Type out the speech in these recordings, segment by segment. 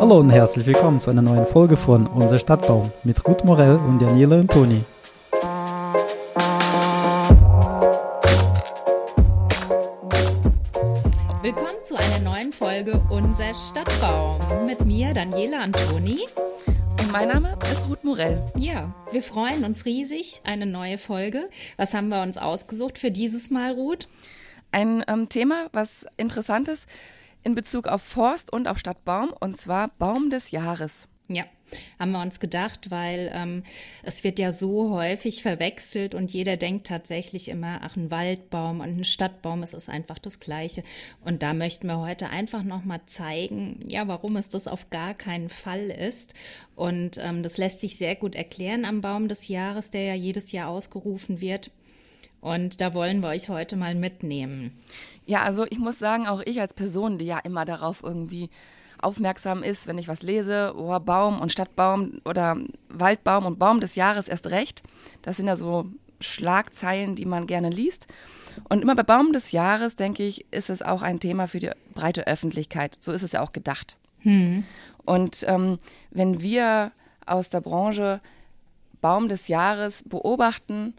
Hallo und herzlich willkommen zu einer neuen Folge von Unser Stadtbaum mit Ruth Morell und Daniela und Toni. Willkommen zu einer neuen Folge Unser Stadtbaum mit mir, Daniela Antoni. Und mein Name ist Ruth Morell. Ja, wir freuen uns riesig. Eine neue Folge. Was haben wir uns ausgesucht für dieses Mal, Ruth? Ein ähm, Thema, was interessant ist, in Bezug auf Forst und auf Stadtbaum, und zwar Baum des Jahres. Ja, haben wir uns gedacht, weil ähm, es wird ja so häufig verwechselt und jeder denkt tatsächlich immer, ach, ein Waldbaum und ein Stadtbaum, es ist einfach das Gleiche. Und da möchten wir heute einfach nochmal zeigen, ja, warum es das auf gar keinen Fall ist. Und ähm, das lässt sich sehr gut erklären am Baum des Jahres, der ja jedes Jahr ausgerufen wird. Und da wollen wir euch heute mal mitnehmen. Ja, also ich muss sagen, auch ich als Person, die ja immer darauf irgendwie aufmerksam ist, wenn ich was lese, oh, Baum und Stadtbaum oder Waldbaum und Baum des Jahres erst recht. Das sind ja so Schlagzeilen, die man gerne liest. Und immer bei Baum des Jahres, denke ich, ist es auch ein Thema für die breite Öffentlichkeit. So ist es ja auch gedacht. Hm. Und ähm, wenn wir aus der Branche Baum des Jahres beobachten,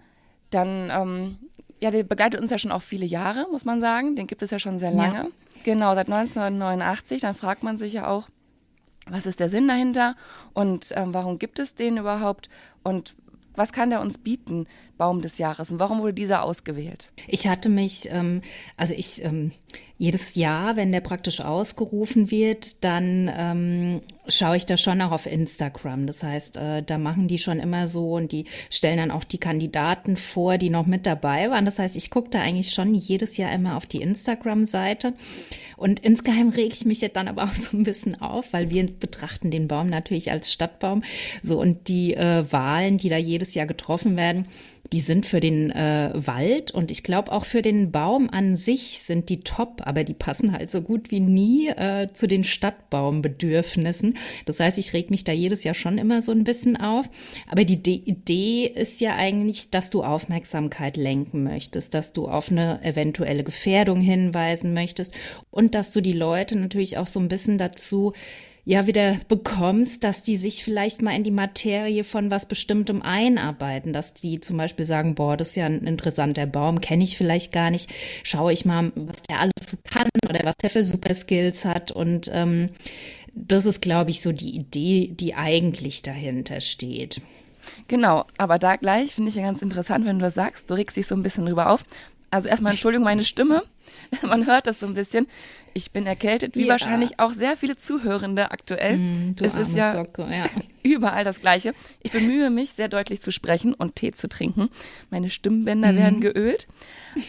dann, ähm, ja, der begleitet uns ja schon auch viele Jahre, muss man sagen. Den gibt es ja schon sehr lange. Ja. Genau, seit 1989. Dann fragt man sich ja auch, was ist der Sinn dahinter und ähm, warum gibt es den überhaupt und was kann der uns bieten, Baum des Jahres? Und warum wurde dieser ausgewählt? Ich hatte mich, ähm, also ich ähm, jedes Jahr, wenn der praktisch ausgerufen wird, dann ähm, schaue ich da schon auch auf Instagram. Das heißt, äh, da machen die schon immer so und die stellen dann auch die Kandidaten vor, die noch mit dabei waren. Das heißt, ich gucke da eigentlich schon jedes Jahr immer auf die Instagram-Seite. Und insgeheim rege ich mich jetzt dann aber auch so ein bisschen auf, weil wir betrachten den Baum natürlich als Stadtbaum. So und die äh, Wahlen, die da jedes Jahr getroffen werden, die sind für den äh, Wald und ich glaube auch für den Baum an sich sind die top, aber die passen halt so gut wie nie äh, zu den Stadtbaumbedürfnissen. Das heißt, ich reg mich da jedes Jahr schon immer so ein bisschen auf. Aber die De Idee ist ja eigentlich, dass du Aufmerksamkeit lenken möchtest, dass du auf eine eventuelle Gefährdung hinweisen möchtest und dass du die Leute natürlich auch so ein bisschen dazu ja wieder bekommst, dass die sich vielleicht mal in die Materie von was Bestimmtem einarbeiten, dass die zum Beispiel sagen, boah, das ist ja ein interessanter Baum, kenne ich vielleicht gar nicht, schaue ich mal, was der alles so kann oder was der für Superskills hat und ähm, das ist, glaube ich, so die Idee, die eigentlich dahinter steht. Genau, aber da gleich finde ich ja ganz interessant, wenn du das sagst, du regst dich so ein bisschen drüber auf. Also erstmal Entschuldigung, meine Stimme. Man hört das so ein bisschen. Ich bin erkältet, wie ja. wahrscheinlich auch sehr viele Zuhörende aktuell. Mm, es ist ja, Socke, ja, überall das Gleiche. Ich bemühe mich, sehr deutlich zu sprechen und Tee zu trinken. Meine Stimmbänder mm. werden geölt.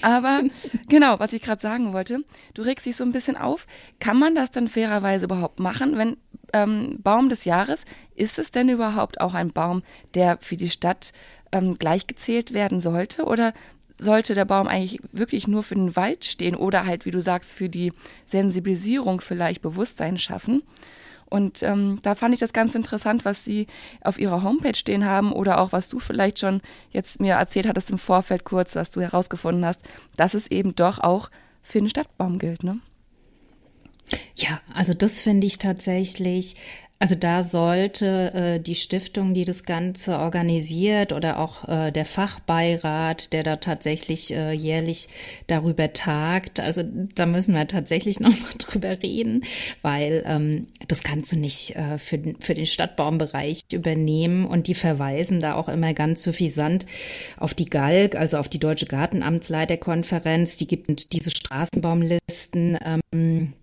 Aber genau, was ich gerade sagen wollte, du regst dich so ein bisschen auf. Kann man das dann fairerweise überhaupt machen, wenn ähm, Baum des Jahres, ist es denn überhaupt auch ein Baum, der für die Stadt ähm, gleichgezählt werden sollte? Oder sollte der Baum eigentlich wirklich nur für den Wald stehen oder halt, wie du sagst, für die Sensibilisierung vielleicht Bewusstsein schaffen. Und ähm, da fand ich das ganz interessant, was sie auf ihrer Homepage stehen haben oder auch was du vielleicht schon jetzt mir erzählt hattest im Vorfeld kurz, was du herausgefunden hast, dass es eben doch auch für den Stadtbaum gilt, ne? Ja, also das finde ich tatsächlich also da sollte äh, die Stiftung, die das Ganze organisiert oder auch äh, der Fachbeirat, der da tatsächlich äh, jährlich darüber tagt, also da müssen wir tatsächlich nochmal drüber reden, weil ähm, das du nicht äh, für, den, für den Stadtbaumbereich übernehmen und die verweisen da auch immer ganz suffisant auf die GALG, also auf die Deutsche Gartenamtsleiterkonferenz, die gibt diese Straßenbaumlisten. Ähm,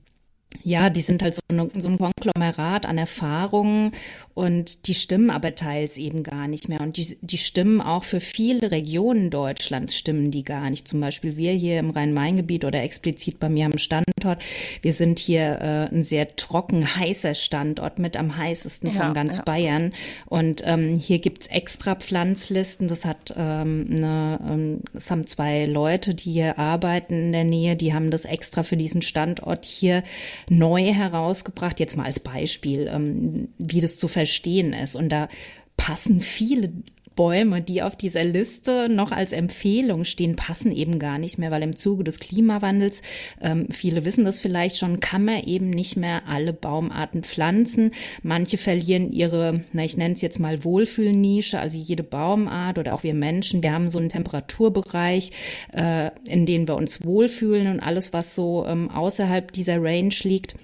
ja, die sind halt so, eine, so ein Konglomerat an Erfahrungen und die stimmen aber teils eben gar nicht mehr. Und die, die stimmen auch für viele Regionen Deutschlands stimmen die gar nicht. Zum Beispiel wir hier im Rhein-Main-Gebiet oder explizit bei mir am Standort. Wir sind hier äh, ein sehr trocken, heißer Standort mit am heißesten ja, von ganz ja. Bayern. Und ähm, hier gibt's extra Pflanzlisten. Das hat ähm, eine, ähm, das haben zwei Leute, die hier arbeiten in der Nähe, die haben das extra für diesen Standort hier neu herausgebracht, jetzt mal als Beispiel, ähm, wie das zu verstehen ist. Und da passen viele Bäume, die auf dieser Liste noch als Empfehlung stehen, passen eben gar nicht mehr, weil im Zuge des Klimawandels, ähm, viele wissen das vielleicht schon, kann man eben nicht mehr alle Baumarten pflanzen. Manche verlieren ihre, na ich nenne es jetzt mal Wohlfühlnische, also jede Baumart oder auch wir Menschen, wir haben so einen Temperaturbereich, äh, in dem wir uns wohlfühlen und alles, was so ähm, außerhalb dieser Range liegt,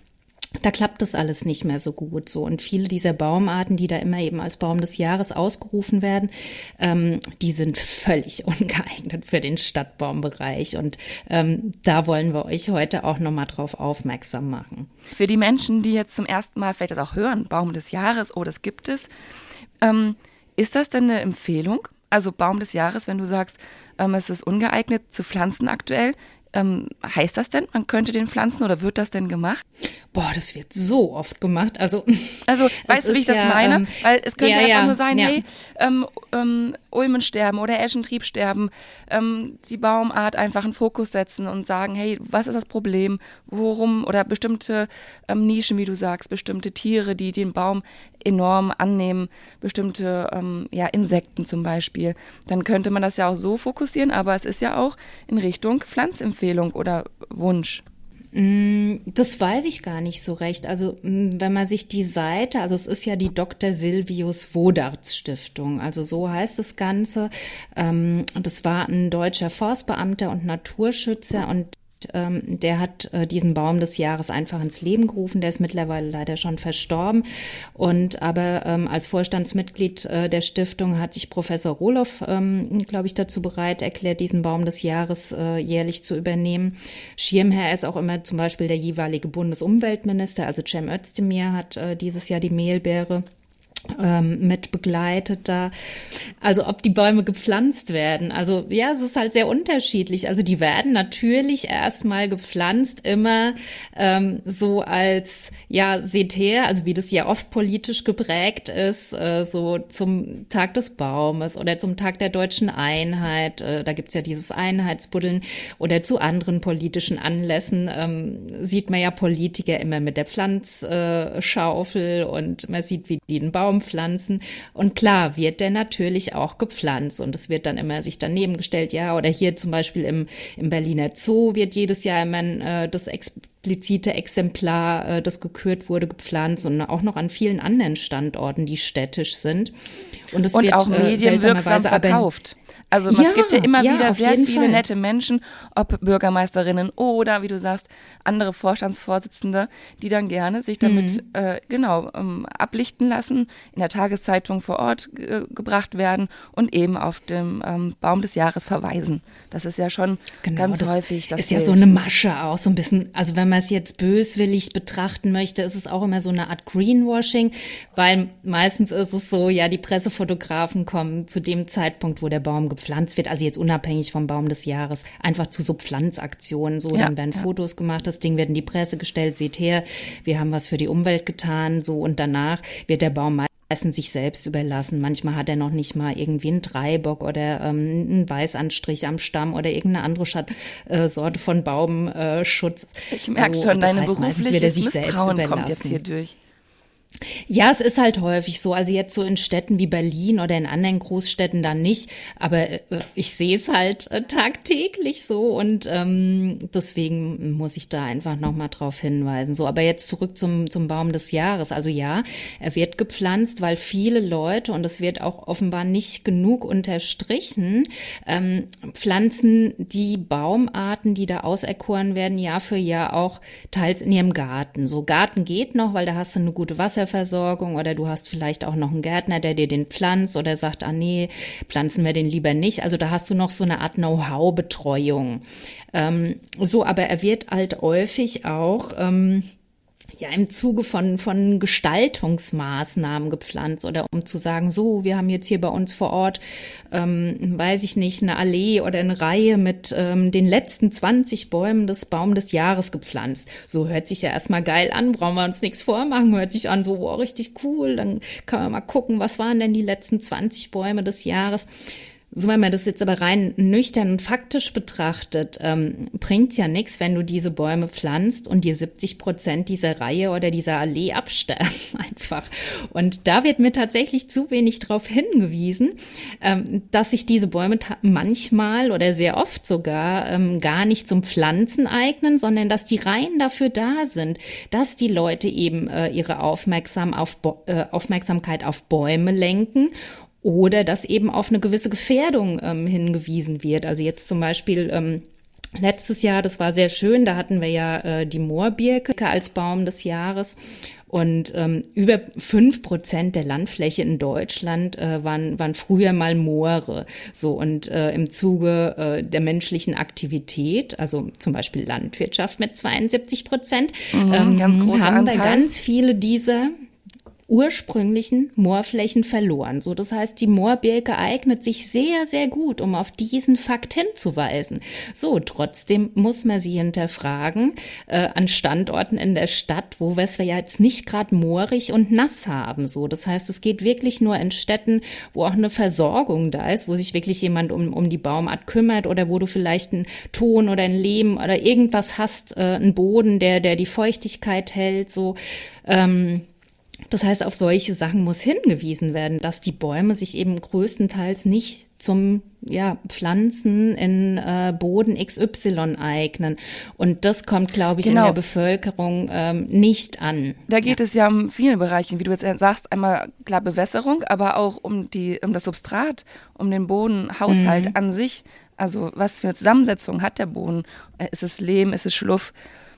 da klappt das alles nicht mehr so gut so. Und viele dieser Baumarten, die da immer eben als Baum des Jahres ausgerufen werden, ähm, die sind völlig ungeeignet für den Stadtbaumbereich. Und ähm, da wollen wir euch heute auch nochmal drauf aufmerksam machen. Für die Menschen, die jetzt zum ersten Mal vielleicht das auch hören, Baum des Jahres, oh, das gibt es. Ähm, ist das denn eine Empfehlung? Also Baum des Jahres, wenn du sagst, ähm, es ist ungeeignet zu pflanzen aktuell, ähm, heißt das denn, man könnte den pflanzen oder wird das denn gemacht? Boah, das wird so oft gemacht. Also, also weißt du, wie ich das ja, meine? Ähm, Weil es könnte ja, einfach ja, nur sein, ja. hey, ähm, ähm, Ulmen sterben oder Eschentrieb sterben, ähm, die Baumart einfach einen Fokus setzen und sagen, hey, was ist das Problem? Worum oder bestimmte ähm, Nischen, wie du sagst, bestimmte Tiere, die den Baum enorm annehmen, bestimmte ähm, ja, Insekten zum Beispiel. Dann könnte man das ja auch so fokussieren, aber es ist ja auch in Richtung Pflanzempfehlung oder Wunsch. Mm, das weiß ich gar nicht so recht. Also mm, wenn man sich die Seite, also es ist ja die Dr. Silvius Wodarts Stiftung, also so heißt das Ganze. Ähm, das war ein deutscher Forstbeamter und Naturschützer und ähm, der hat äh, diesen Baum des Jahres einfach ins Leben gerufen. Der ist mittlerweile leider schon verstorben. Und aber ähm, als Vorstandsmitglied äh, der Stiftung hat sich Professor Roloff, ähm, glaube ich, dazu bereit erklärt, diesen Baum des Jahres äh, jährlich zu übernehmen. Schirmherr ist auch immer zum Beispiel der jeweilige Bundesumweltminister, also Cem Özdemir hat äh, dieses Jahr die Mehlbeere ähm, mit begleitet da. Also ob die Bäume gepflanzt werden. Also ja, es ist halt sehr unterschiedlich. Also die werden natürlich erstmal gepflanzt, immer ähm, so als, ja, seht her, also wie das ja oft politisch geprägt ist, äh, so zum Tag des Baumes oder zum Tag der deutschen Einheit. Äh, da gibt's ja dieses Einheitsbuddeln oder zu anderen politischen Anlässen ähm, sieht man ja Politiker immer mit der Pflanzschaufel und man sieht, wie die den Baum Baum pflanzen. Und klar wird der natürlich auch gepflanzt und es wird dann immer sich daneben gestellt, ja, oder hier zum Beispiel im, im Berliner Zoo wird jedes Jahr immer äh, das explizite Exemplar, äh, das gekürt wurde, gepflanzt und auch noch an vielen anderen Standorten, die städtisch sind. Und es und wird auch äh, medienwirksam verkauft. Also ja, es gibt ja immer ja, wieder sehr viele Fall. nette Menschen, ob Bürgermeisterinnen oder, wie du sagst, andere Vorstandsvorsitzende, die dann gerne sich damit mhm. äh, genau ähm, ablichten lassen, in der Tageszeitung vor Ort äh, gebracht werden und eben auf dem ähm, Baum des Jahres verweisen. Das ist ja schon genau, ganz das häufig das ist Bild. ja so eine Masche auch so ein bisschen. Also wenn man es jetzt böswillig betrachten möchte, ist es auch immer so eine Art Greenwashing, weil meistens ist es so, ja, die Pressefotografen kommen zu dem Zeitpunkt, wo der Baum gepflanzt wird, also jetzt unabhängig vom Baum des Jahres, einfach zu so Pflanzaktionen. So, ja, dann werden ja. Fotos gemacht, das Ding wird in die Presse gestellt, seht her, wir haben was für die Umwelt getan, so und danach wird der Baum meistens sich selbst überlassen. Manchmal hat er noch nicht mal irgendwie einen Dreibock oder ähm, einen Weißanstrich am Stamm oder irgendeine andere Schat äh, Sorte von Baumschutz. Äh, ich merke so, schon, deine berufliche Misstrauen kommt jetzt hier durch. Ja, es ist halt häufig so. Also jetzt so in Städten wie Berlin oder in anderen Großstädten dann nicht. Aber äh, ich sehe es halt äh, tagtäglich so und ähm, deswegen muss ich da einfach nochmal drauf hinweisen. So, aber jetzt zurück zum, zum Baum des Jahres. Also ja, er wird gepflanzt, weil viele Leute, und es wird auch offenbar nicht genug unterstrichen, ähm, pflanzen die Baumarten, die da auserkoren werden, Jahr für Jahr auch teils in ihrem Garten. So Garten geht noch, weil da hast du eine gute Wasser Wasserversorgung oder du hast vielleicht auch noch einen Gärtner, der dir den pflanzt oder sagt, ah nee, pflanzen wir den lieber nicht. Also da hast du noch so eine Art Know-how-Betreuung. Ähm, so, aber er wird halt häufig auch ähm, ja im Zuge von, von Gestaltungsmaßnahmen gepflanzt oder um zu sagen, so, wir haben jetzt hier bei uns vor Ort, ähm, weiß ich nicht, eine Allee oder eine Reihe mit ähm, den letzten 20 Bäumen des Baum des Jahres gepflanzt. So hört sich ja erstmal geil an, brauchen wir uns nichts vormachen, hört sich an, so, oh, richtig cool, dann kann man mal gucken, was waren denn die letzten 20 Bäume des Jahres So, wenn man das jetzt aber rein nüchtern und faktisch betrachtet, ähm, bringt's ja nichts, wenn du diese Bäume pflanzt und dir 70 Prozent dieser Reihe oder dieser Allee absterben einfach. Und da wird mir tatsächlich zu wenig darauf hingewiesen, ähm, dass sich diese Bäume manchmal oder sehr oft sogar ähm, gar nicht zum Pflanzen eignen, sondern dass die Reihen dafür da sind, dass die Leute eben äh, ihre Aufmerksam auf äh, Aufmerksamkeit auf Bäume lenken oder dass eben auf eine gewisse Gefährdung ähm, hingewiesen wird. Also jetzt zum Beispiel ähm, letztes Jahr, das war sehr schön, da hatten wir ja äh, die Moorbirke als Baum des Jahres. Und ähm, über fünf Prozent der Landfläche in Deutschland äh, waren, waren früher mal Moore. So und äh, im Zuge äh, der menschlichen Aktivität, also zum Beispiel Landwirtschaft mit 72 Prozent, mhm, ähm, haben Anteil. wir ganz viele dieser ursprünglichen Moorflächen verloren. So, das heißt, die Moorbirke eignet sich sehr, sehr gut, um auf diesen Fakt hinzuweisen. So, trotzdem muss man sie hinterfragen äh, an Standorten in der Stadt, wo wir es ja jetzt nicht gerade moorig und nass haben. So, das heißt, es geht wirklich nur in Städten, wo auch eine Versorgung da ist, wo sich wirklich jemand um, um die Baumart kümmert oder wo du vielleicht einen Ton oder ein Lehm oder irgendwas hast, äh, einen Boden, der, der die Feuchtigkeit hält. So, ähm, das heißt, auf solche Sachen muss hingewiesen werden, dass die Bäume sich eben größtenteils nicht zum ja, Pflanzen in äh, Boden XY eignen. Und das kommt, glaube ich, genau. in der Bevölkerung ähm, nicht an. Da geht ja. es ja um viele Bereiche, wie du jetzt sagst, einmal klar Bewässerung, aber auch um die, um das Substrat, um den Bodenhaushalt mhm. an sich. Also was für eine Zusammensetzung hat der Boden? Äh, ist es Lehm, ist es Schluff?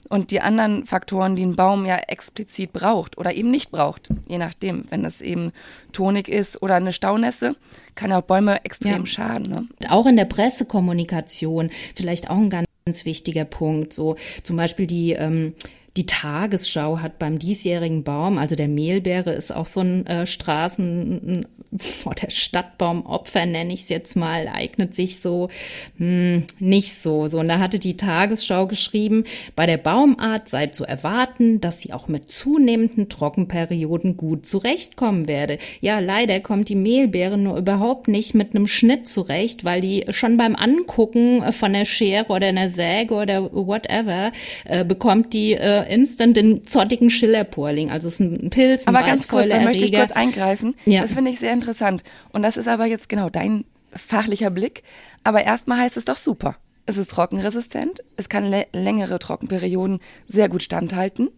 Und die anderen Faktoren, die ein Baum ja explizit braucht oder eben nicht braucht, je nachdem. Wenn das eben tonig ist oder eine Staunässe, kann auch Bäume extrem ja. schaden. Ne? Auch in der Pressekommunikation vielleicht auch ein ganz wichtiger Punkt. So zum Beispiel die ähm, die Tagesschau hat beim diesjährigen Baum, also der Mehlbeere ist auch so ein äh, Straßen- oder Stadtbaumopfer, nenne ich es jetzt mal, eignet sich so hm, nicht so. So, und da hatte die Tagesschau geschrieben, bei der Baumart sei zu erwarten, dass sie auch mit zunehmenden Trockenperioden gut zurechtkommen werde. Ja, leider kommt die Mehlbeere nur überhaupt nicht mit einem Schnitt zurecht, weil die schon beim Angucken von der Schere oder einer Säge oder whatever äh, bekommt die äh, instant den zottigen Schillerporling. Also es ist ein Pilz, ein Aber ganz kurz, da möchte ich kurz eingreifen. Ja. Das finde ich sehr interessant. Und das ist aber jetzt genau dein fachlicher Blick. Aber erstmal heißt es doch super. Es ist trockenresistent, es kann längere Trockenperioden sehr gut standhalten.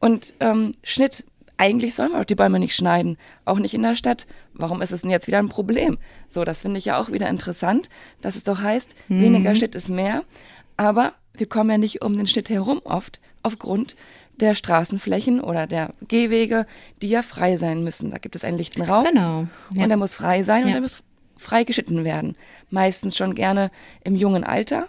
Und ähm, Schnitt, eigentlich sollen wir doch die Bäume nicht schneiden, auch nicht in der Stadt. Warum ist es denn jetzt wieder ein Problem? So, das finde ich ja auch wieder interessant, dass es doch heißt, mhm. weniger Schnitt ist mehr. Aber wir kommen ja nicht um den Schnitt herum oft, aufgrund der Straßenflächen oder der Gehwege, die ja frei sein müssen. Da gibt es einen lichten Raum. Genau. Ja. Und der muss frei sein ja. und der muss frei geschnitten werden. Meistens schon gerne im jungen Alter.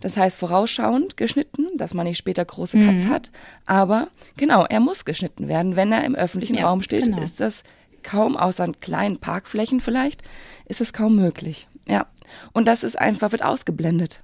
Das heißt vorausschauend geschnitten, dass man nicht später große Cuts mhm. hat. Aber genau, er muss geschnitten werden. Wenn er im öffentlichen ja, Raum steht, genau. ist das kaum, außer an kleinen Parkflächen vielleicht, ist es kaum möglich. Ja. Und das ist einfach, wird ausgeblendet.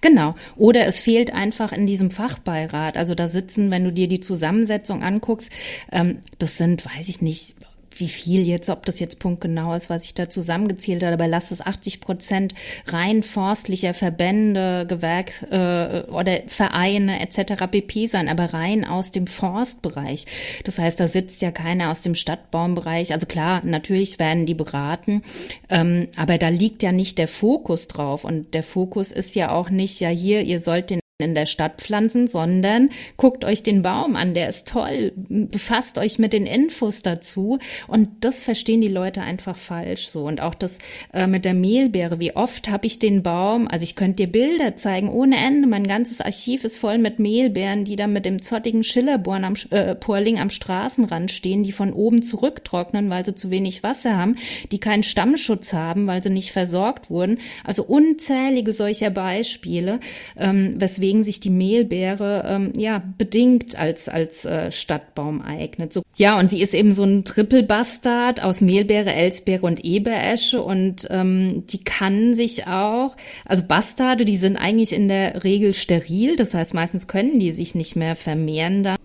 Genau. Oder es fehlt einfach in diesem Fachbeirat. Also da sitzen, wenn du dir die Zusammensetzung anguckst, ähm, das sind, weiß ich nicht, wie viel jetzt, ob das jetzt punktgenau ist, was ich da zusammengezählt habe, aber lass es 80 Prozent rein forstlicher Verbände, Gewerk äh, oder Vereine etc. pp sein, aber rein aus dem Forstbereich. Das heißt, da sitzt ja keiner aus dem Stadtbaumbereich. Also klar, natürlich werden die beraten, ähm, aber da liegt ja nicht der Fokus drauf und der Fokus ist ja auch nicht, ja hier, ihr sollt den in der Stadt pflanzen, sondern guckt euch den Baum an, der ist toll, befasst euch mit den Infos dazu. Und das verstehen die Leute einfach falsch so. Und auch das äh, mit der Mehlbeere, wie oft habe ich den Baum, also ich könnte dir Bilder zeigen ohne Ende, mein ganzes Archiv ist voll mit Mehlbeeren, die dann mit dem zottigen Schillerborn am äh, Porling am Straßenrand stehen, die von oben zurücktrocknen, weil sie zu wenig Wasser haben, die keinen Stammschutz haben, weil sie nicht versorgt wurden, also unzählige solcher Beispiele, ähm, weswegen weswegen sich die Mehlbeere ähm, ja bedingt als als äh, Stadtbaum eignet. So, ja, und sie ist eben so ein Triple-Bastard aus Mehlbeere, Elsbeere und Eberesche und ähm, die kann sich auch, also Bastarde, die sind eigentlich in der Regel steril, das heißt meistens können die sich nicht mehr vermehren da.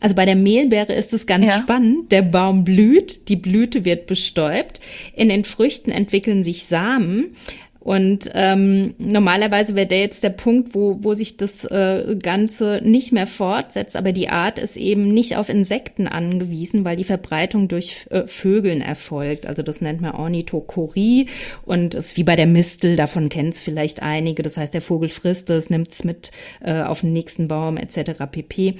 Also bei der Mehlbeere ist es ganz ja. spannend. Der Baum blüht, die Blüte wird bestäubt. In den Früchten entwickeln sich Samen. Und ähm, normalerweise wäre der jetzt der Punkt, wo, wo sich das äh, Ganze nicht mehr fortsetzt, aber die Art ist eben nicht auf Insekten angewiesen, weil die Verbreitung durch äh, Vögeln erfolgt. Also das nennt man Ornithokorie und ist wie bei der Mistel, davon kennt es vielleicht einige. Das heißt, der Vogel frisst es, nimmt es mit äh, auf den nächsten Baum etc. pp.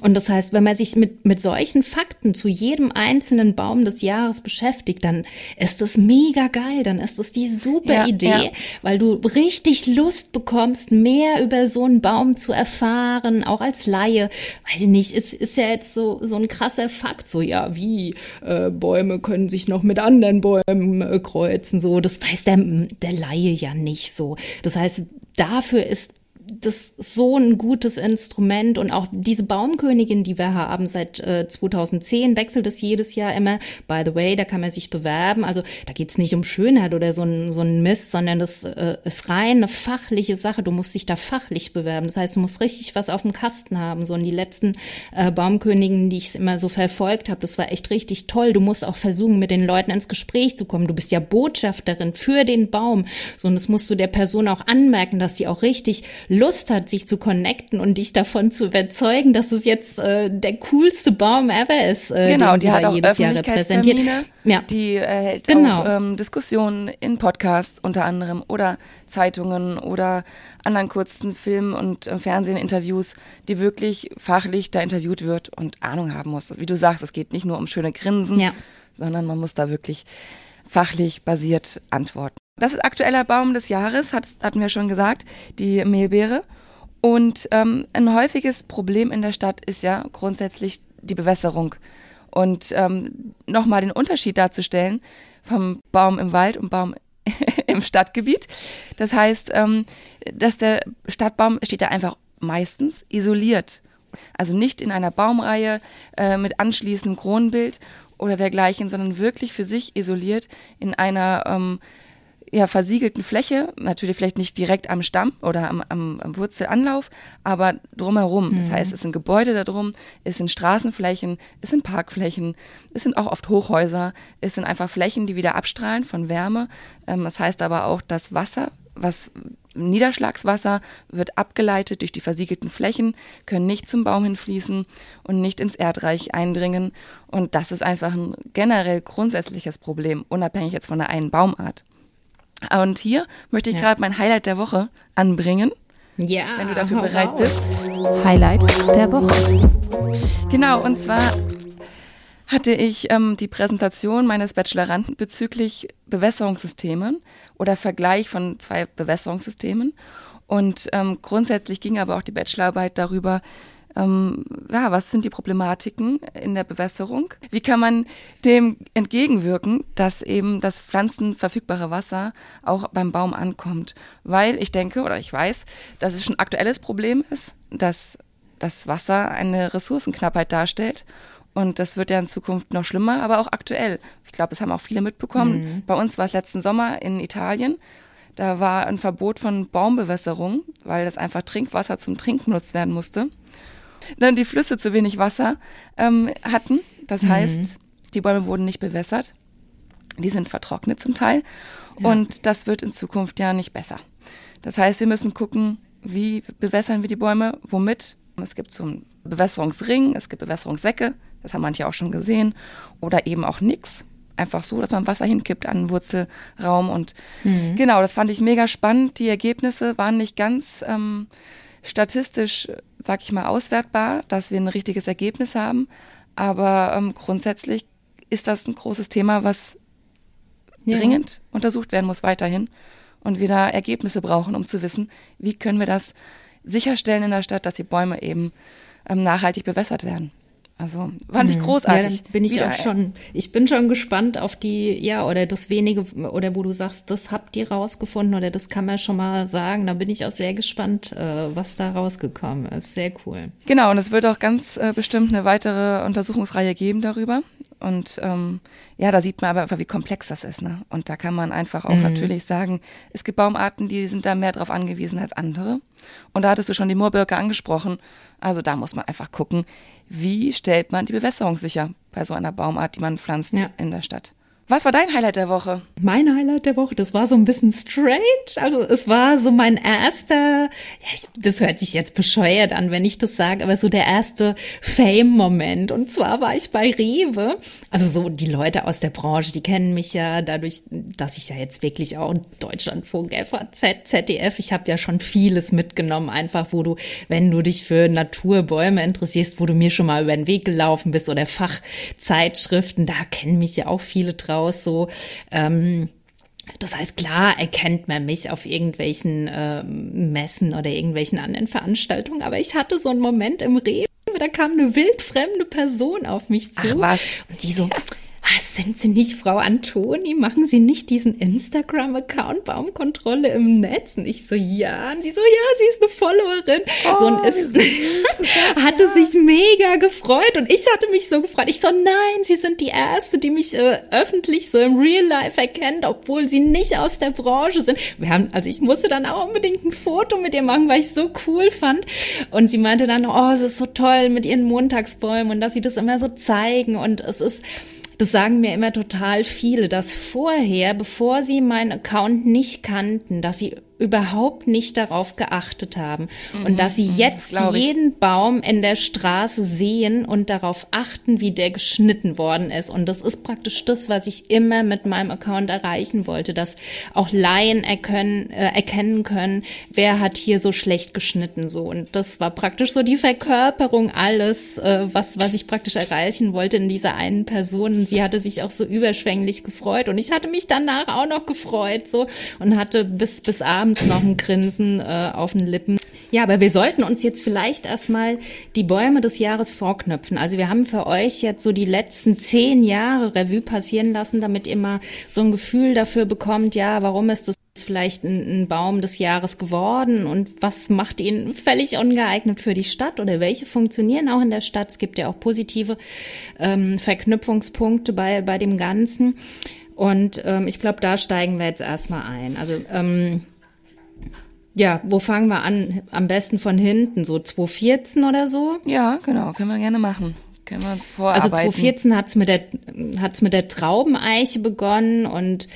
Und das heißt, wenn man sich mit, mit solchen Fakten zu jedem einzelnen Baum des Jahres beschäftigt, dann ist das mega geil, dann ist das die super ja, Idee, ja. weil du richtig Lust bekommst, mehr über so einen Baum zu erfahren, auch als Laie. Weiß ich nicht, ist, ist ja jetzt so, so ein krasser Fakt, so ja, wie äh, Bäume können sich noch mit anderen Bäumen äh, kreuzen, so, das weiß der, der Laie ja nicht so. Das heißt, dafür ist das so ein gutes Instrument und auch diese Baumkönigin, die wir haben seit äh, 2010, wechselt es jedes Jahr immer. By the way, da kann man sich bewerben. Also da geht's nicht um Schönheit oder so ein, so ein Mist, sondern das äh, ist rein eine fachliche Sache. Du musst dich da fachlich bewerben. Das heißt, du musst richtig was auf dem Kasten haben. So und die letzten äh, Baumköniginnen, die ich immer so verfolgt habe, das war echt richtig toll. Du musst auch versuchen, mit den Leuten ins Gespräch zu kommen. Du bist ja Botschafterin für den Baum. So und das musst du der Person auch anmerken, dass sie auch richtig Lust hat, sich zu connecten und dich davon zu überzeugen, dass es jetzt äh, der coolste Baum ever ist. Äh, genau, die hat auch jedes Jahr repräsentiert. Ja. Die erhält genau. auch ähm, Diskussionen in Podcasts unter anderem oder Zeitungen oder anderen kurzen Film- und äh, Fernsehinterviews, die wirklich fachlich da interviewt wird und Ahnung haben muss. Wie du sagst, es geht nicht nur um schöne Grinsen, ja. sondern man muss da wirklich fachlich basiert antworten. Das ist aktueller Baum des Jahres, hat, hatten wir schon gesagt, die Mehlbeere. Und ähm, ein häufiges Problem in der Stadt ist ja grundsätzlich die Bewässerung. Und ähm, nochmal den Unterschied darzustellen vom Baum im Wald und Baum im Stadtgebiet. Das heißt, ähm, dass der Stadtbaum steht da einfach meistens isoliert. Also nicht in einer Baumreihe äh, mit anschließendem Kronenbild oder dergleichen, sondern wirklich für sich isoliert in einer ähm, ja, versiegelten Fläche, natürlich vielleicht nicht direkt am Stamm oder am, am, am Wurzelanlauf, aber drumherum. Mhm. Das heißt, es sind Gebäude da drum, es sind Straßenflächen, es sind Parkflächen, es sind auch oft Hochhäuser, es sind einfach Flächen, die wieder abstrahlen von Wärme. Ähm, das heißt aber auch, das Wasser, was Niederschlagswasser wird abgeleitet durch die versiegelten Flächen, können nicht zum Baum hinfließen und nicht ins Erdreich eindringen. Und das ist einfach ein generell grundsätzliches Problem, unabhängig jetzt von der einen Baumart. Und hier möchte ich ja. gerade mein Highlight der Woche anbringen. Ja. Wenn du dafür bereit wow. bist. Highlight der Woche. Genau, und zwar hatte ich ähm, die Präsentation meines Bacheloranden bezüglich Bewässerungssystemen oder Vergleich von zwei Bewässerungssystemen. Und ähm, grundsätzlich ging aber auch die Bachelorarbeit darüber, ähm, ja, was sind die Problematiken in der Bewässerung? Wie kann man dem entgegenwirken, dass eben das pflanzenverfügbare Wasser auch beim Baum ankommt? Weil ich denke oder ich weiß, dass es schon ein aktuelles Problem ist, dass das Wasser eine Ressourcenknappheit darstellt. Und das wird ja in Zukunft noch schlimmer, aber auch aktuell. Ich glaube, das haben auch viele mitbekommen. Mhm. Bei uns war es letzten Sommer in Italien. Da war ein Verbot von Baumbewässerung, weil das einfach Trinkwasser zum Trinken benutzt werden musste dann die Flüsse zu wenig Wasser ähm, hatten. Das mhm. heißt, die Bäume wurden nicht bewässert. Die sind vertrocknet zum Teil. Ja. Und das wird in Zukunft ja nicht besser. Das heißt, wir müssen gucken, wie bewässern wir die Bäume, womit. Es gibt so einen Bewässerungsring, es gibt Bewässerungssäcke, das haben manche auch schon gesehen, oder eben auch nichts. Einfach so, dass man Wasser hinkippt an den Wurzelraum. Und mhm. genau, das fand ich mega spannend. Die Ergebnisse waren nicht ganz ähm, statistisch, sag ich mal, auswertbar, dass wir ein richtiges Ergebnis haben. Aber ähm, grundsätzlich ist das ein großes Thema, was ja. dringend untersucht werden muss weiterhin und wir da Ergebnisse brauchen, um zu wissen, wie können wir das sicherstellen in der Stadt, dass die Bäume eben ähm, nachhaltig bewässert werden. Also fand ich mhm. großartig. Ja, bin ich Wieder, auch schon. Ich bin schon gespannt auf die, ja, oder das wenige, oder wo du sagst, das habt ihr rausgefunden oder das kann man schon mal sagen. Da bin ich auch sehr gespannt, äh, was da rausgekommen ist. Sehr cool. Genau, und es wird auch ganz äh, bestimmt eine weitere Untersuchungsreihe geben darüber. Und ähm, ja, da sieht man aber einfach, wie komplex das ist. Ne? Und da kann man einfach auch mhm. natürlich sagen, es gibt Baumarten, die sind da mehr drauf angewiesen als andere. Und da hattest du schon die Moorbirke angesprochen. Also da muss man einfach gucken, wie stellt man die Bewässerung sicher bei so einer Baumart, die man pflanzt ja. in der Stadt. Was war dein Highlight der Woche? Mein Highlight der Woche, das war so ein bisschen strange. Also es war so mein erster, ja, ich, das hört sich jetzt bescheuert an, wenn ich das sage, aber so der erste Fame-Moment. Und zwar war ich bei Rewe. Also so die Leute aus der Branche, die kennen mich ja dadurch, dass ich ja jetzt wirklich auch Deutschlandfunk, FAZ, ZDF, ich habe ja schon vieles mitgenommen, einfach wo du, wenn du dich für Naturbäume interessierst, wo du mir schon mal über den Weg gelaufen bist oder Fachzeitschriften, da kennen mich ja auch viele drauf raus, so, ähm, das heißt, klar erkennt man mich auf irgendwelchen äh, Messen oder irgendwelchen anderen Veranstaltungen, aber ich hatte so einen Moment im Rewe, da kam eine wildfremde Person auf mich zu. Ach was? Und die so, was sind Sie nicht Frau Antoni? Machen Sie nicht diesen Instagram-Account Baumkontrolle im Netz? Und ich so, ja. Und sie so, ja, sie ist eine Followerin. Oh, so und ist, hatte ja. sich mega gefreut und ich hatte mich so gefreut. Ich so, nein, Sie sind die Erste, die mich äh, öffentlich so im Real Life erkennt, obwohl Sie nicht aus der Branche sind. Wir haben, also ich musste dann auch unbedingt ein Foto mit ihr machen, weil ich es so cool fand. Und sie meinte dann, oh, es ist so toll mit ihren Montagsbäumen und dass sie das immer so zeigen und es ist, das sagen mir immer total viele, dass vorher, bevor sie meinen Account nicht kannten, dass sie überhaupt nicht darauf geachtet haben mhm, und dass sie mhm, jetzt jeden Baum in der Straße sehen und darauf achten, wie der geschnitten worden ist. Und das ist praktisch das, was ich immer mit meinem Account erreichen wollte, dass auch Laien erkennen, äh, erkennen können, wer hat hier so schlecht geschnitten so. Und das war praktisch so die Verkörperung alles, äh, was was ich praktisch erreichen wollte in dieser einen Person. Und sie hatte sich auch so überschwänglich gefreut und ich hatte mich danach auch noch gefreut so und hatte bis bis abends abends noch ein Grinsen äh, auf den Lippen. Ja, aber wir sollten uns jetzt vielleicht erstmal die Bäume des Jahres vorknöpfen. Also wir haben für euch jetzt so die letzten zehn Jahre Revue passieren lassen, damit ihr mal so ein Gefühl dafür bekommt, ja, warum ist das vielleicht ein, ein, Baum des Jahres geworden und was macht ihn völlig ungeeignet für die Stadt oder welche funktionieren auch in der Stadt. Es gibt ja auch positive ähm, Verknüpfungspunkte bei, bei dem Ganzen. Und ähm, ich glaube, da steigen wir jetzt erstmal ein. Also ähm, ja, wo fangen wir an? Am besten von hinten, so 2014 oder so? Ja, genau, können wir gerne machen. Können wir uns vorarbeiten. Also 2014 hat's mit der hat's mit der Traubeneiche begonnen und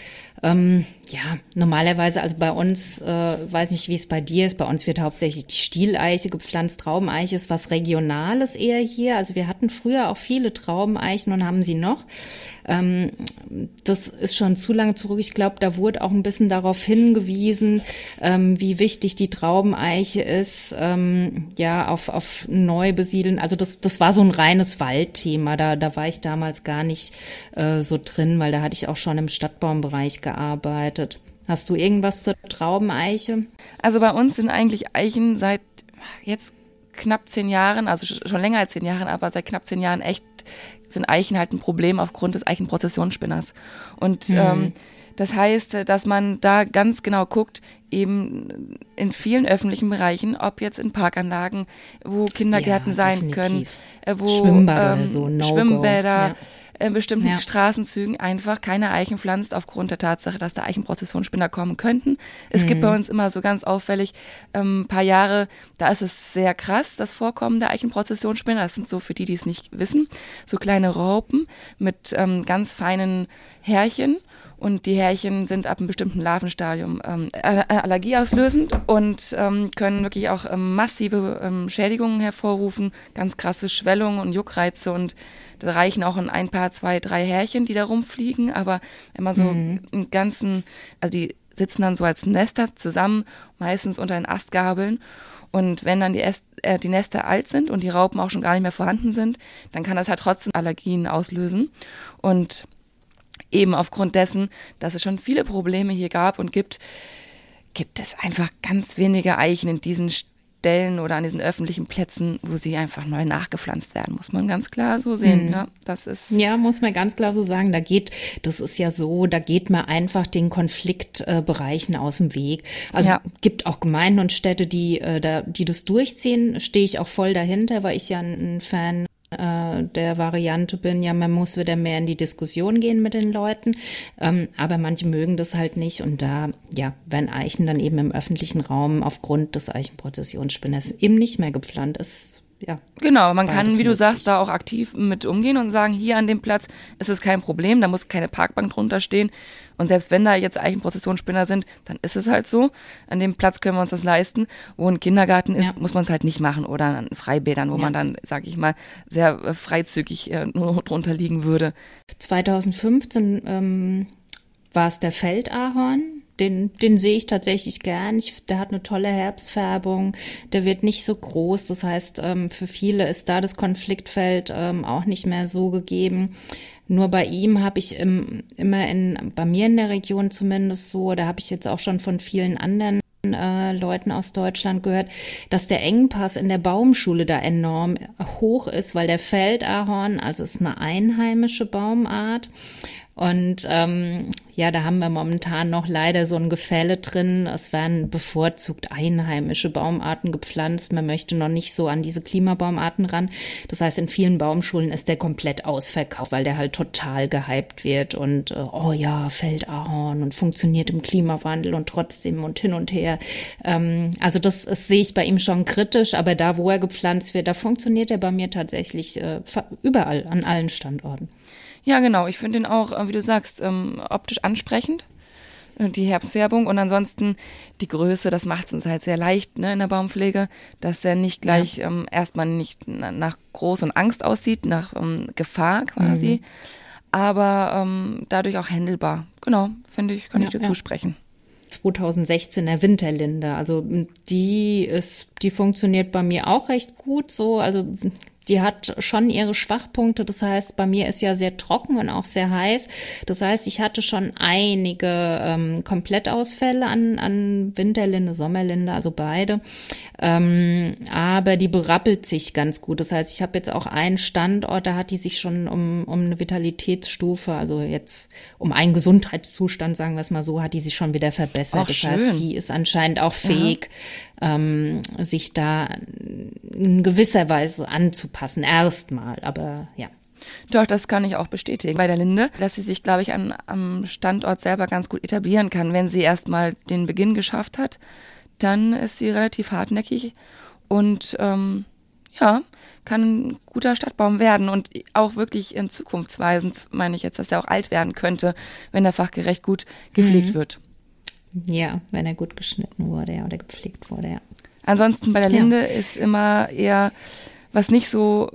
ähm, ja, normalerweise, also bei uns, äh, weiß nicht, wie es bei dir ist, bei uns wird hauptsächlich die Stieleiche gepflanzt. Traubeneiche ist was Regionales eher hier. Also wir hatten früher auch viele Traubeneichen und haben sie noch. Ähm, das ist schon zu lange zurück. Ich glaube, da wurde auch ein bisschen darauf hingewiesen, ähm, wie wichtig die Traubeneiche ist, ähm, ja, auf, auf neu besiedeln. Also das, das war so ein reines Waldthema. Da, da war ich damals gar nicht äh, so drin, weil da hatte ich auch schon im Stadtbaumbereich gearbeitet. Hast du irgendwas zur Traubeneiche? Also bei uns sind eigentlich Eichen seit jetzt knapp zehn Jahren, also schon länger als zehn Jahren, aber seit knapp zehn Jahren echt sind Eichen halt ein Problem aufgrund des Eichenprozessionsspinners. Und mhm. ähm, das heißt, dass man da ganz genau guckt, eben in vielen öffentlichen Bereichen, ob jetzt in Parkanlagen, wo Kindergärten ja, sein können, äh, wo Schwimmbad ähm, so, no Schwimmbäder, ja in bestimmten ja. Straßenzügen einfach keine Eichen pflanzt, aufgrund der Tatsache, dass da Eichenprozessionsspinner kommen könnten. Es mhm. gibt bei uns immer so ganz auffällig ähm, paar Jahre, da ist es sehr krass, das Vorkommen der Eichenprozessionsspinner. Das sind so für die, die es nicht wissen, so kleine Raupen mit ähm, ganz feinen Härchen und die Härchen sind ab einem bestimmten Larvenstadium ähm, allergieauslösend und ähm, können wirklich auch ähm, massive ähm, Schädigungen hervorrufen, ganz krasse Schwellungen und Juckreize. Und da reichen auch ein paar, zwei, drei Härchen, die da rumfliegen, aber wenn man so mhm. einen ganzen, also die sitzen dann so als Nester zusammen, meistens unter den Astgabeln. Und wenn dann die, Äst, äh, die Nester alt sind und die Raupen auch schon gar nicht mehr vorhanden sind, dann kann das halt trotzdem Allergien auslösen. Und eben aufgrund dessen, dass es schon viele Probleme hier gab und gibt, gibt es einfach ganz wenige Eichen in diesen Stellen oder an diesen öffentlichen Plätzen, wo sie einfach neu nachgepflanzt werden, muss man ganz klar so sehen. Mhm. Ja, das ist ja, muss man ganz klar so sagen. Da geht, das ist ja so, da geht man einfach den Konfliktbereichen äh, aus dem Weg. Also ja. gibt auch Gemeinden und Städte, die, äh, da, die das durchziehen, stehe ich auch voll dahinter, weil ich ja ein, ein Fan äh, der Variante bin, ja, man muss wieder mehr in die Diskussion gehen mit den Leuten, ähm, aber manche mögen das halt nicht und da, ja, werden Eichen dann eben im öffentlichen Raum aufgrund des Eichenprozessionsspinners eben nicht mehr gepflanzt. Ist ja. Genau, man kann, wie du sagst, da auch aktiv mit umgehen und sagen, hier an dem Platz ist es kein Problem, da muss keine Parkbank drunter stehen. Und selbst wenn da jetzt Eichenprozessionsspinner sind, dann ist es halt so. An dem Platz können wir uns das leisten. Wo ein Kindergarten ist, ja. muss man es halt nicht machen. Oder an Freibädern, wo ja. man dann, sag ich mal, sehr äh, freizügig äh, nur drunter liegen würde. 2015 ähm, war es der Feldahorn, den, den sehe ich tatsächlich gern. Ich, der hat eine tolle Herbstfärbung, der wird nicht so groß. Das heißt, ähm, für viele ist da das Konfliktfeld ähm, auch nicht mehr so gegeben. Nur bei ihm habe ich im, immer in, bei mir in der Region zumindest so, da habe ich jetzt auch schon von vielen anderen äh, Leuten aus Deutschland gehört, dass der Engpass in der Baumschule da enorm hoch ist, weil der Feldahorn, also ist eine einheimische Baumart und ähm, ja, da haben wir momentan noch leider so ein Gefälle drin. Es werden bevorzugt einheimische Baumarten gepflanzt. Man möchte noch nicht so an diese Klimabaumarten ran. Das heißt, in vielen Baumschulen ist der komplett ausverkauft, weil der halt total gehypt wird und äh, oh ja, Feldahorn und funktioniert im Klimawandel und trotzdem und hin und her. Ähm, also das, das sehe ich bei ihm schon kritisch, aber da, wo er gepflanzt wird, da funktioniert er bei mir tatsächlich äh, überall, an allen Standorten. Ja, genau. Ich finde den auch, äh, wie du sagst, ähm, optisch ansprechend. Äh, die Herbstfärbung und ansonsten die Größe, das macht es uns halt sehr leicht ne, in der Baumpflege, dass er nicht gleich ja. ähm, erstmal nicht nach Groß und Angst aussieht, nach ähm, Gefahr quasi, mhm. aber ähm, dadurch auch händelbar. Genau, finde ich, kann ja, ich dir ja. zusprechen. 2016er Winterlinde. Also die ist, die funktioniert bei mir auch recht gut so. Also die hat schon ihre Schwachpunkte. Das heißt, bei mir ist ja sehr trocken und auch sehr heiß. Das heißt, ich hatte schon einige ähm, Komplettausfälle an, an Winterlinde, Sommerlinde, also beide. Ähm, aber die berappelt sich ganz gut. Das heißt, ich habe jetzt auch einen Standort, da hat die sich schon um, um eine Vitalitätsstufe, also jetzt um einen Gesundheitszustand, sagen wir es mal so, hat die sich schon wieder verbessert. Ach, das schön. heißt, die ist anscheinend auch fähig, ähm, sich da in gewisser Weise anzupassen. Erstmal, aber ja. Doch, das kann ich auch bestätigen bei der Linde, dass sie sich, glaube ich, an, am Standort selber ganz gut etablieren kann. Wenn sie erstmal den Beginn geschafft hat, dann ist sie relativ hartnäckig und ähm, ja, kann ein guter Stadtbaum werden und auch wirklich in zukunftsweisend, meine ich jetzt, dass er auch alt werden könnte, wenn er fachgerecht gut gepflegt mhm. wird. Ja, wenn er gut geschnitten wurde ja, oder gepflegt wurde, ja. Ansonsten bei der Linde ja. ist immer eher, was nicht so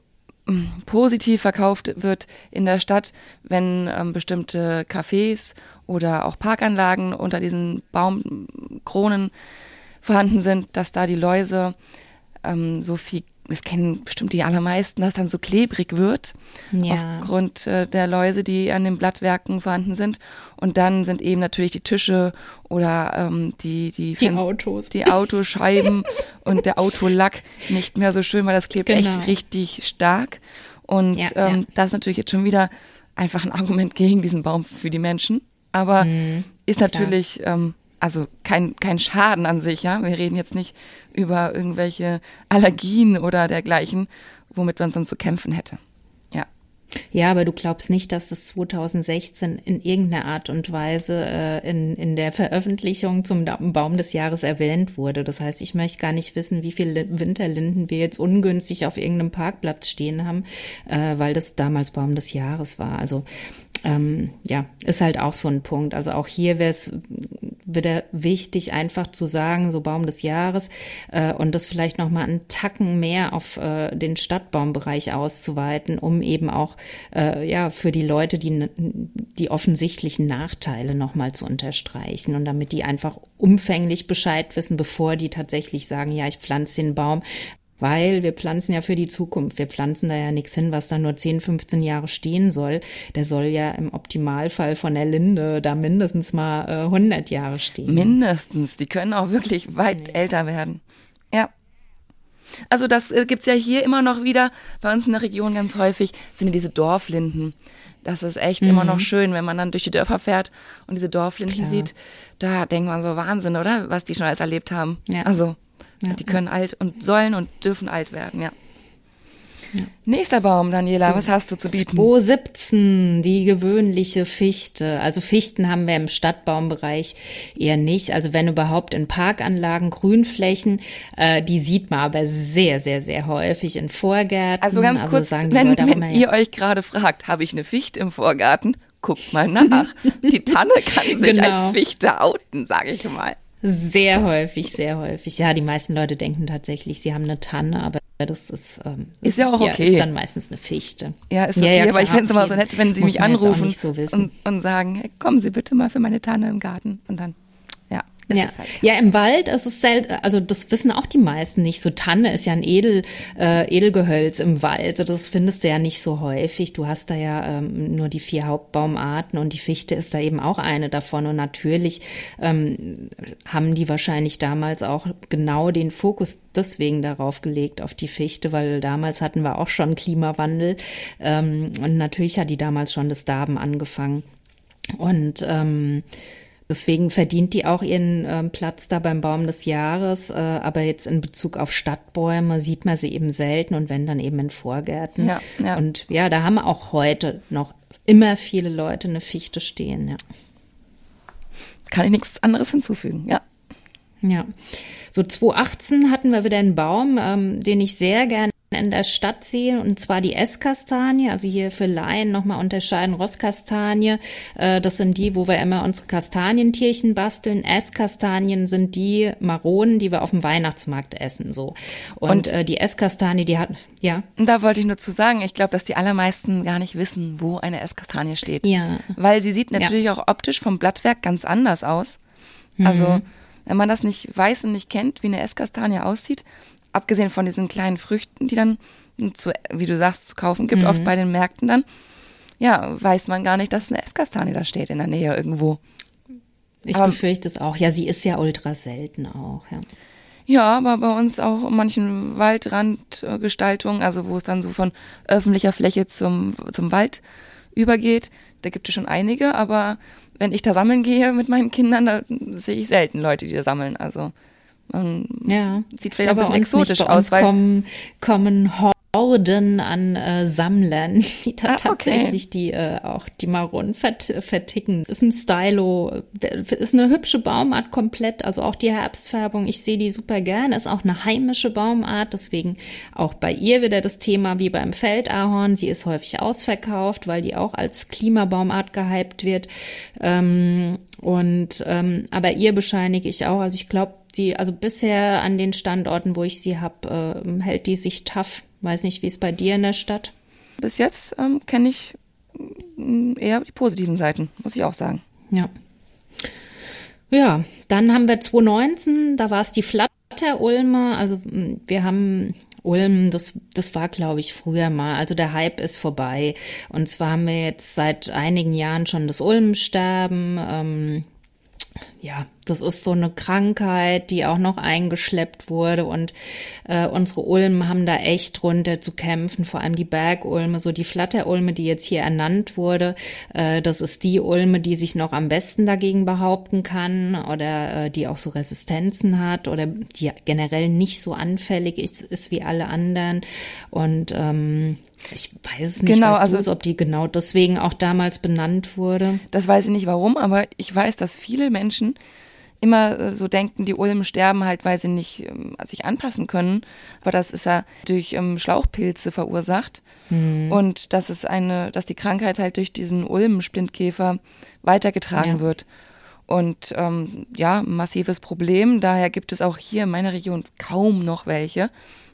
hm, positiv verkauft wird in der Stadt, wenn ähm, bestimmte Cafés oder auch Parkanlagen unter diesen Baumkronen vorhanden sind, dass da die Läuse ähm, so viel das kennen bestimmt die allermeisten, dass dann so klebrig wird ja. aufgrund äh, der Läuse, die an den Blattwerken vorhanden sind. Und dann sind eben natürlich die Tische oder ähm, die die, die Autos, die Autoscheiben und der Autolack nicht mehr so schön, weil das klebt genau. echt richtig stark. Und ja, ähm, ja. das ist natürlich jetzt schon wieder einfach ein Argument gegen diesen Baum für die Menschen. Aber mhm, ist natürlich ähm, also kein, kein Schaden an sich, ja. Wir reden jetzt nicht über irgendwelche Allergien oder dergleichen, womit man sonst zu kämpfen hätte. Ja. Ja, aber du glaubst nicht, dass das 2016 in irgendeiner Art und Weise äh, in, in der Veröffentlichung zum Baum des Jahres erwähnt wurde. Das heißt, ich möchte gar nicht wissen, wie viele Winterlinden wir jetzt ungünstig auf irgendeinem Parkplatz stehen haben, äh, weil das damals Baum des Jahres war. Also ähm, ja, ist halt auch so ein Punkt. Also auch hier wäre es wieder wichtig, einfach zu sagen, so Baum des Jahres äh, und das vielleicht nochmal einen Tacken mehr auf äh, den Stadtbaumbereich auszuweiten, um eben auch äh, ja für die Leute die, die offensichtlichen Nachteile nochmal zu unterstreichen und damit die einfach umfänglich Bescheid wissen, bevor die tatsächlich sagen, ja, ich pflanze den Baum, weil wir pflanzen ja für die Zukunft. Wir pflanzen da ja nichts hin, was da nur 10, 15 Jahre stehen soll. Der soll ja im Optimalfall von der Linde da mindestens mal äh, 100 Jahre stehen. Mindestens. Die können auch wirklich weit ja. älter werden. Ja. Also das äh, gibt's ja hier immer noch wieder bei uns in der Region ganz häufig, sind ja diese Dorflinden. Das ist echt mhm. immer noch schön, wenn man dann durch die Dörfer fährt und diese Dorflinden Klar. sieht. Da denkt man so Wahnsinn, oder? Was die schon alles erlebt haben. Ja. Also ja, die können ja. alt und sollen und dürfen alt werden, ja. Ja. Nächster Baum, Daniela, so, was hast du zu bieten? 217, die gewöhnliche Fichte. Also Fichten haben wir im Stadtbaumbereich eher nicht. Also wenn überhaupt in Parkanlagen, Grünflächen, äh, die sieht man aber sehr, sehr, sehr häufig in Vorgärten. Also ganz also kurz, wenn, wenn ihr euch gerade fragt, habe ich eine Fichte im Vorgarten? Guckt mal nach. die Tanne kann sich genau. als Fichte outen, sage ich mal. Sehr häufig, sehr häufig. Ja, die meisten Leute denken tatsächlich, sie haben eine Tanne, aber das ist, ähm, ist ja auch okay. Ja, ist dann meistens eine Fichte. Ja, ist okay, ja, ja, aber ich fände es immer so nett, wenn sie mich anrufen so und, und, sagen, hey, kommen Sie bitte mal für meine Tanne im Garten und dann ja. Halt ja, im Wald ist es selten, also das wissen auch die meisten nicht. So Tanne ist ja ein Edel, äh, Edelgehölz im Wald. Das findest du ja nicht so häufig. Du hast da ja ähm, nur die vier Hauptbaumarten und die Fichte ist da eben auch eine davon. Und natürlich ähm, haben die wahrscheinlich damals auch genau den Fokus deswegen darauf gelegt, auf die Fichte, weil damals hatten wir auch schon Klimawandel. Ähm, und natürlich hat die damals schon das Darben angefangen. Und ähm, Deswegen verdient die auch ihren äh, Platz da beim Baum des Jahres. Äh, aber jetzt in Bezug auf Stadtbäume sieht man sie eben selten und wenn dann eben in Vorgärten. Ja, ja. Und ja, da haben auch heute noch immer viele Leute eine Fichte stehen. Ja. Kann ich nichts anderes hinzufügen, ja. Ja. So 2018 hatten wir wieder einen Baum, ähm, den ich sehr gerne in der Stadt sehen, und zwar die Esskastanie, also hier für Laien nochmal unterscheiden, Rosskastanie, äh, das sind die, wo wir immer unsere Kastanientierchen basteln. Esskastanien sind die Maronen, die wir auf dem Weihnachtsmarkt essen, so. Und, und äh, die Esskastanie, die hat, ja. Da wollte ich nur zu sagen, ich glaube, dass die allermeisten gar nicht wissen, wo eine Esskastanie steht. Ja. Weil sie sieht natürlich ja. auch optisch vom Blattwerk ganz anders aus. Also, mhm. wenn man das nicht weiß und nicht kennt, wie eine Esskastanie aussieht, abgesehen von diesen kleinen Früchten, die dann, zu, wie du sagst, zu kaufen gibt, mhm. oft bei den Märkten dann, ja, weiß man gar nicht, dass eine Esskastanie da steht in der Nähe irgendwo. Ich aber, befürchte es auch. Ja, sie ist ja ultra selten auch, ja. Ja, aber bei uns auch in manchen Waldrandgestaltungen, also wo es dann so von öffentlicher Fläche zum, zum Wald übergeht, da gibt es schon einige, aber wenn ich da sammeln gehe mit meinen Kindern, da sehe ich selten Leute, die da sammeln. Also man ja. sieht vielleicht auch ein bisschen exotisch aus. Weil kommen, kommen Horden an äh, Sammlern, die da ah, tatsächlich okay. die äh, auch die Maronen vert verticken. Ist ein Stylo, ist eine hübsche Baumart komplett, also auch die Herbstfärbung. Ich sehe die super gern. Ist auch eine heimische Baumart, deswegen auch bei ihr wieder das Thema wie beim Feldahorn. Sie ist häufig ausverkauft, weil die auch als Klimabaumart gehypt wird. Ähm, und ähm, aber ihr bescheinige ich auch. Also ich glaube, die, also bisher an den Standorten, wo ich sie habe, äh, hält die sich tough. Weiß nicht, wie es bei dir in der Stadt? Bis jetzt ähm, kenne ich mm, eher die positiven Seiten, muss ich auch sagen. Ja. Ja, dann haben wir 2019, da war es die Flatter-Ulme. Also mm, wir haben Ulm, das, das war, glaube ich, früher mal. Also der Hype ist vorbei. Und zwar haben wir jetzt seit einigen Jahren schon das Ulmsterben. Ähm, ja, das ist so eine Krankheit, die auch noch eingeschleppt wurde und äh, unsere Ulmen haben da echt drunter zu kämpfen, vor allem die Bergulme, so die Flatterulme, die jetzt hier ernannt wurde, äh, das ist die Ulme, die sich noch am besten dagegen behaupten kann oder äh, die auch so Resistenzen hat oder die generell nicht so anfällig ist, ist wie alle anderen und ähm, ich weiß es nicht, genau, weißt also, ob die genau deswegen auch damals benannt wurde. Das weiß ich nicht warum, aber ich weiß, dass viele Menschen immer so denken, die Ulmen sterben halt, weil sie nicht ähm, sich anpassen können. Aber das ist ja durch ähm, Schlauchpilze verursacht. Mhm. Und dass es eine, dass die Krankheit halt durch diesen Ulmensplintkäfer weitergetragen ja. wird. Und ähm, ja, massives Problem. Daher gibt es auch hier in meiner Region kaum noch welche.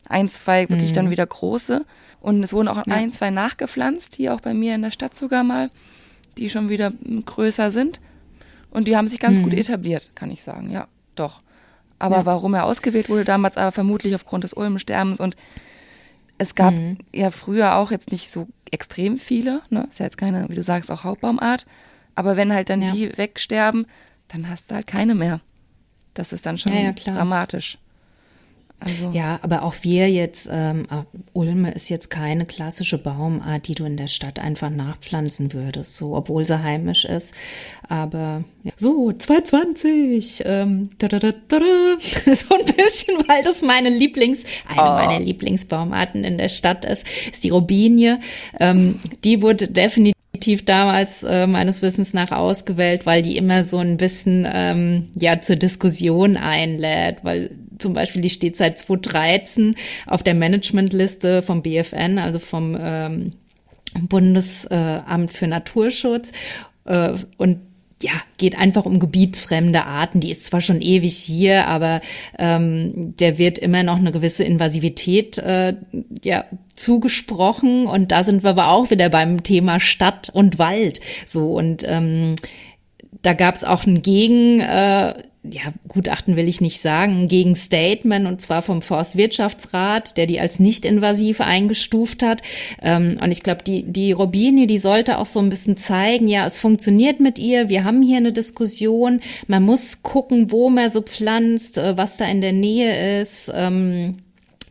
Ein, zwei wirklich mhm. dann wieder große. Und es wurden auch ja. ein, zwei nachgepflanzt, hier auch bei mir in der Stadt sogar mal, die schon wieder größer sind. Und die haben sich ganz mhm. gut etabliert, kann ich sagen. Ja, doch. Aber ja. warum er ausgewählt wurde damals, aber vermutlich aufgrund des Ulmensterbens. Und es gab mhm. ja früher auch jetzt nicht so extrem viele. Ne? Ist ja jetzt keine, wie du sagst, auch Hauptbaumart. Aber wenn halt dann ja. die wegsterben, dann hast du halt keine mehr. Das ist dann schon ja, dramatisch. Also. Ja, aber auch wir jetzt, ähm, Ulme ist jetzt keine klassische Baumart, die du in der Stadt einfach nachpflanzen würdest, so, obwohl sie heimisch ist. Aber ja. so, 220, ähm, da, da, da, da, so ein bisschen, weil das meine Lieblings, eine oh. meiner Lieblingsbaumarten in der Stadt ist, ist die Robinie. Ähm, die wurde definitiv definitiv damals äh, meines Wissens nach ausgewählt, weil die immer so ein bisschen ähm, ja zur Diskussion einlädt, weil zum Beispiel die steht seit 2013 auf der Managementliste vom BFN, also vom ähm, Bundesamt für Naturschutz. Äh, und ja, geht einfach um gebietsfremde Arten. Die ist zwar schon ewig hier, aber ähm, der wird immer noch eine gewisse Invasivität äh, ja, zugesprochen. Und da sind wir aber auch wieder beim Thema Stadt und Wald. So und ähm, da gab es auch ein Gegen. Äh, ja, Gutachten will ich nicht sagen, gegen Statement und zwar vom Forstwirtschaftsrat, der die als nicht invasiv eingestuft hat. Ähm, und ich glaube, die, die Robinie, die sollte auch so ein bisschen zeigen, ja, es funktioniert mit ihr, wir haben hier eine Diskussion, man muss gucken, wo man so pflanzt, äh, was da in der Nähe ist.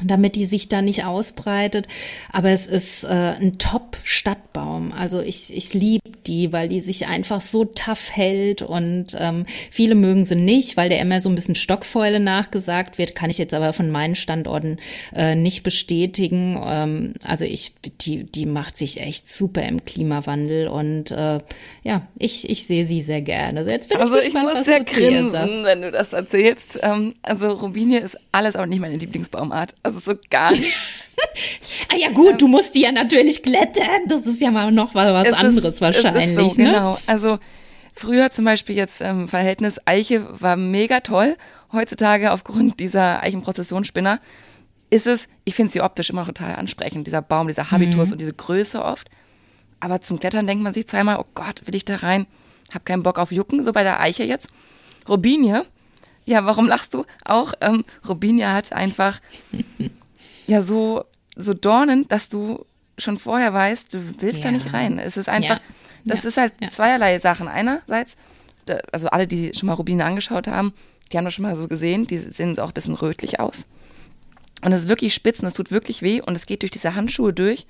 Damit die sich da nicht ausbreitet. Aber es ist äh, ein Top-Stadtbaum. Also ich, ich liebe die, weil die sich einfach so tough hält und ähm, viele mögen sie nicht, weil der immer so ein bisschen Stockfäule nachgesagt wird. Kann ich jetzt aber von meinen Standorten äh, nicht bestätigen. Ähm, also ich, die, die macht sich echt super im Klimawandel und äh, ja, ich, ich sehe sie sehr gerne. Also jetzt bin also ich, gespannt, ich muss sehr grinsen, wenn du das erzählst. Ähm, also Robinie ist alles aber nicht meine Lieblingsbaumart. Also so gar nicht. ah ja gut, ähm, du musst die ja natürlich glätten. Das ist ja mal noch was es anderes ist, wahrscheinlich. So, ne? Genau. Also früher zum Beispiel jetzt ähm, Verhältnis Eiche war mega toll. Heutzutage aufgrund dieser Eichenprozessionsspinner ist es, ich finde sie optisch immer total ansprechend, dieser Baum, dieser Habitus mhm. und diese Größe oft. Aber zum Klettern denkt man sich zweimal, oh Gott, will ich da rein? Hab keinen Bock auf Jucken, so bei der Eiche jetzt. Robinie, ja, warum lachst du? Auch ähm, Robinia hat einfach ja so, so Dornen, dass du schon vorher weißt, du willst ja. da nicht rein. Es ist einfach, ja. das ja. ist halt zweierlei Sachen. Einerseits, also alle, die schon mal Rubine angeschaut haben, die haben das schon mal so gesehen, die sehen auch ein bisschen rötlich aus. Und es ist wirklich spitz und es tut wirklich weh und es geht durch diese Handschuhe durch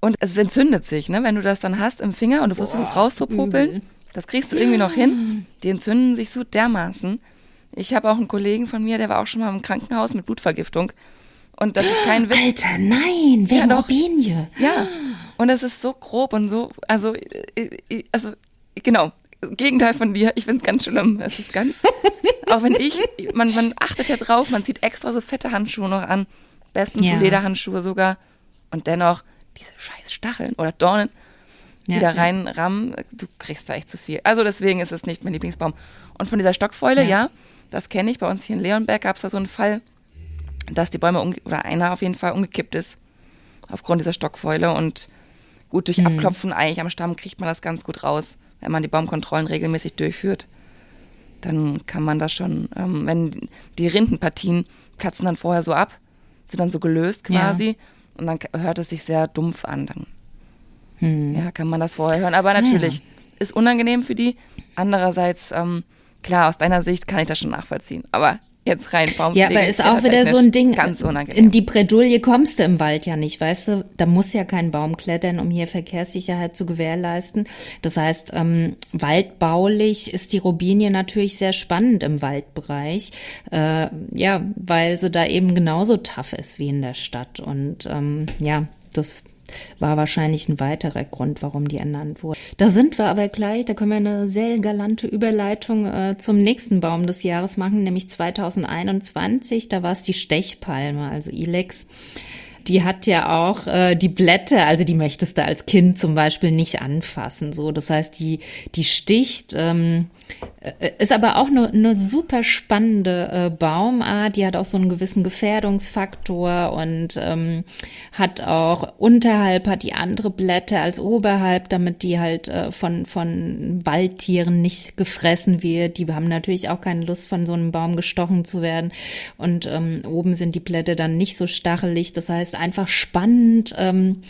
und es entzündet sich, ne? Wenn du das dann hast im Finger und du versuchst es rauszupopeln, das kriegst du irgendwie noch hin. Die entzünden sich so dermaßen. Ich habe auch einen Kollegen von mir, der war auch schon mal im Krankenhaus mit Blutvergiftung. Und das ist kein Witz. Alter, nein, wegen ja, Robinie. Ja. Und das ist so grob und so, also, äh, äh, also, genau. Gegenteil von dir, ich finde es ganz schlimm. Es ist ganz, auch wenn ich, man, man achtet ja drauf, man zieht extra so fette Handschuhe noch an. Bestens ja. so Lederhandschuhe sogar. Und dennoch, diese scheiß Stacheln oder Dornen, die ja, da reinrammen, du kriegst da echt zu viel. Also deswegen ist es nicht mein Lieblingsbaum. Und von dieser Stockfäule, ja, ja das kenne ich. Bei uns hier in Leonberg gab es da so einen Fall, dass die Bäume, oder einer auf jeden Fall umgekippt ist, aufgrund dieser Stockfäule. Und gut, durch mhm. Abklopfen eigentlich am Stamm kriegt man das ganz gut raus, wenn man die Baumkontrollen regelmäßig durchführt. Dann kann man das schon, ähm, wenn die Rindenpartien platzen dann vorher so ab, sind dann so gelöst quasi. Ja. Und dann hört es sich sehr dumpf an. Dann hm. ja, kann man das vorher hören. Aber natürlich ja. ist unangenehm für die. Andererseits ähm, klar, aus deiner Sicht kann ich das schon nachvollziehen. Aber jetzt rein Baumpflege. Ja, aber ist auch wieder so ein Ding. Ganz unangenehm. In die Bredouille kommst du im Wald ja nicht, weißt du? Da muss ja kein Baum klettern, um hier Verkehrssicherheit zu gewährleisten. Das heißt, ähm, waldbaulich ist die Robinie natürlich sehr spannend im Waldbereich. Äh, ja, weil sie da eben genauso tough ist wie in der Stadt. Und ähm, ja, das war wahrscheinlich ein weiterer Grund, warum die ernannt wurde. Da sind wir aber gleich, da können wir eine sehr galante Überleitung äh, zum nächsten Baum des Jahres machen, nämlich 2021. Da war es die Stechpalme, also Ilex die hat ja auch äh, die Blätter, also die möchtest du als Kind zum Beispiel nicht anfassen. So, das heißt, die die sticht. Ähm, äh, ist aber auch eine, eine super spannende äh, Baumart. Die hat auch so einen gewissen Gefährdungsfaktor und ähm, hat auch unterhalb hat die andere Blätter als oberhalb, damit die halt äh, von von Waldtieren nicht gefressen wird. Die haben natürlich auch keine Lust, von so einem Baum gestochen zu werden. Und ähm, oben sind die Blätter dann nicht so stachelig. Das heißt einfach spannend. Ähm,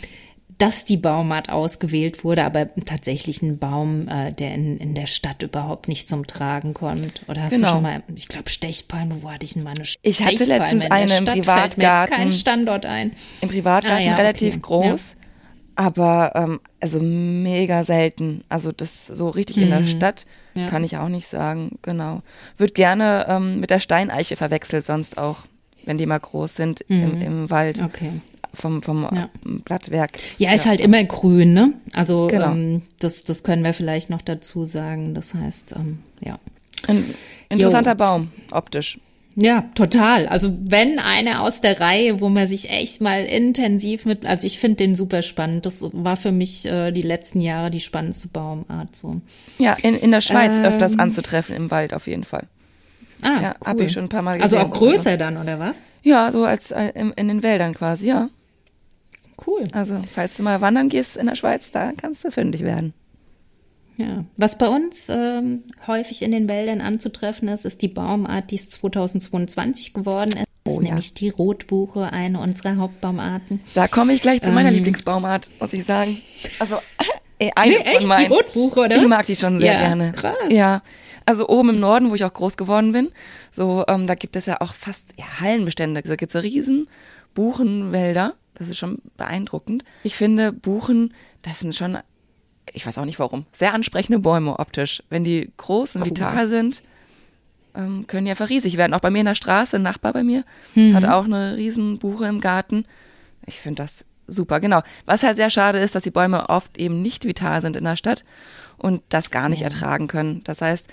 dass die Baumart ausgewählt wurde, aber tatsächlich ein Baum, äh, der in, in der Stadt überhaupt nicht zum Tragen kommt. Oder hast genau. du schon mal, ich glaube, Stechpalme, wo hatte ich denn mal eine Stechpalme? Ich hatte letztens eine im Privatgarten. Fällt mir Standort ein. Im Privatgarten ah, ja, relativ okay. groß. Ja. Aber ähm, also mega selten. Also das so richtig mhm. in der mhm. Stadt ja. kann ich auch nicht sagen. Genau. Wird gerne ähm, mit der Steineiche verwechselt, sonst auch, wenn die mal groß sind mhm. im, im, Wald. Okay. Vom, vom ja. Blattwerk. Ja, ist ja. halt immer grün, ne? Also genau. ähm, das, das können wir vielleicht noch dazu sagen. Das heißt, ähm, ja. Ein interessanter jo. Baum, optisch. Ja, total. Also wenn eine aus der Reihe, wo man sich echt mal intensiv mit, also ich finde den super spannend. Das war für mich äh, die letzten Jahre die spannendste Baumart. So. Ja, in, in der Schweiz ähm, öfters anzutreffen im Wald auf jeden Fall. Ah, ja, cool. habe ich schon ein paar Mal gesehen. Also auch größer dann oder was? Ja, so als äh, in, in den Wäldern quasi, ja. Cool. Also falls du mal wandern gehst in der Schweiz, da kannst du fündig werden. Ja, was bei uns ähm, häufig in den Wäldern anzutreffen ist, ist die Baumart, die es 2022 geworden ist. Das oh, ist ja. nämlich die Rotbuche, eine unserer Hauptbaumarten. Da komme ich gleich zu meiner ähm, Lieblingsbaumart, muss ich sagen. Also äh, eine nee, echt, meinen. die Rotbuche, oder? Ich mag die schon sehr ja, gerne. Krass. Ja, also oben im Norden, wo ich auch groß geworden bin, so ähm, da gibt es ja auch fast ja, Hallenbestände. Da gibt es ja riesen Buchenwälder. Das ist schon beeindruckend. Ich finde, Buchen, das sind schon ich weiß auch nicht warum, sehr ansprechende Bäume optisch. Wenn die groß und cool. vital sind, ähm, können die einfach riesig werden. Auch bei mir in der Straße, ein Nachbar bei mir, mhm. hat auch eine riesen Buche im Garten. Ich finde das super, genau. Was halt sehr schade ist, dass die Bäume oft eben nicht vital sind in der Stadt und das gar nicht ja. ertragen können. Das heißt,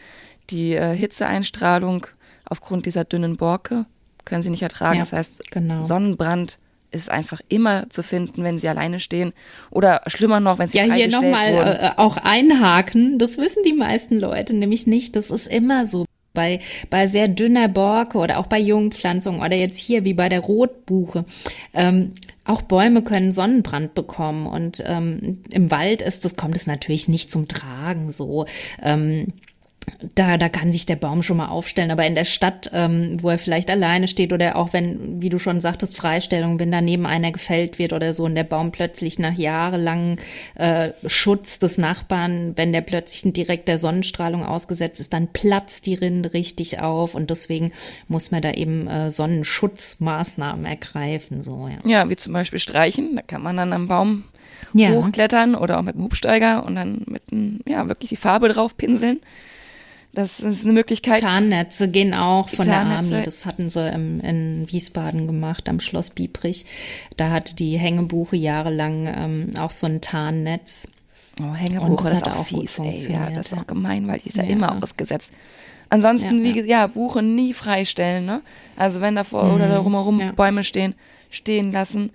die äh, Hitzeeinstrahlung aufgrund dieser dünnen Borke können sie nicht ertragen. Ja, das heißt, genau. Sonnenbrand ist einfach immer zu finden, wenn sie alleine stehen oder schlimmer noch, wenn sie ja hier nochmal äh, auch einhaken. Das wissen die meisten Leute nämlich nicht. Das ist immer so bei bei sehr dünner Borke oder auch bei Jungpflanzungen oder jetzt hier wie bei der Rotbuche. Ähm, auch Bäume können Sonnenbrand bekommen und ähm, im Wald ist das kommt es natürlich nicht zum Tragen so. Ähm, da, da kann sich der Baum schon mal aufstellen. Aber in der Stadt, ähm, wo er vielleicht alleine steht oder auch wenn, wie du schon sagtest, Freistellung, wenn daneben einer gefällt wird oder so und der Baum plötzlich nach jahrelangem äh, Schutz des Nachbarn, wenn der plötzlich direkt der Sonnenstrahlung ausgesetzt ist, dann platzt die Rinde richtig auf und deswegen muss man da eben äh, Sonnenschutzmaßnahmen ergreifen. So, ja. ja, wie zum Beispiel streichen, da kann man dann am Baum ja. hochklettern oder auch mit dem Hubsteiger und dann mit, ja, wirklich die Farbe drauf pinseln. Das ist eine Möglichkeit. Tarnnetze gehen auch von Tarnnetze. der Army. Das hatten sie im, in Wiesbaden gemacht, am Schloss Biebrich. Da hatte die Hängebuche jahrelang ähm, auch so ein Tarnnetz. Oh, Hängebuche, das, das ist auch fies, ey, Ja, das ist auch gemein, weil die ist ja, ja immer ausgesetzt. Ansonsten, ja, wie gesagt, ja, Buche nie freistellen, ne? Also wenn davor mhm. oder da rumherum ja. Bäume stehen, stehen lassen,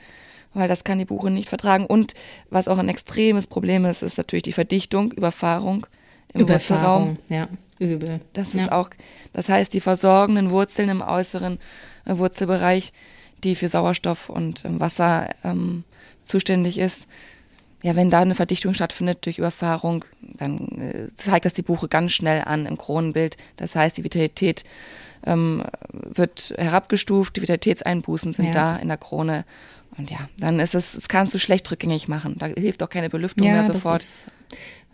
weil das kann die Buche nicht vertragen. Und was auch ein extremes Problem ist, ist natürlich die Verdichtung, Überfahrung im Überfahrung, Wurzelraum. Ja übel. Das ist auch, das heißt, die versorgenden Wurzeln im äußeren äh, Wurzelbereich, die für Sauerstoff und ähm, Wasser ähm, zuständig ist, ja, wenn da eine Verdichtung stattfindet durch Überfahrung, dann äh, zeigt das die Buche ganz schnell an im Kronenbild. Das heißt, die Vitalität ähm, wird herabgestuft, die Vitalitätseinbußen sind ja. da in der Krone. Und ja, dann ist es, es kannst du schlecht rückgängig machen. Da hilft auch keine Belüftung ja, mehr sofort. Ist,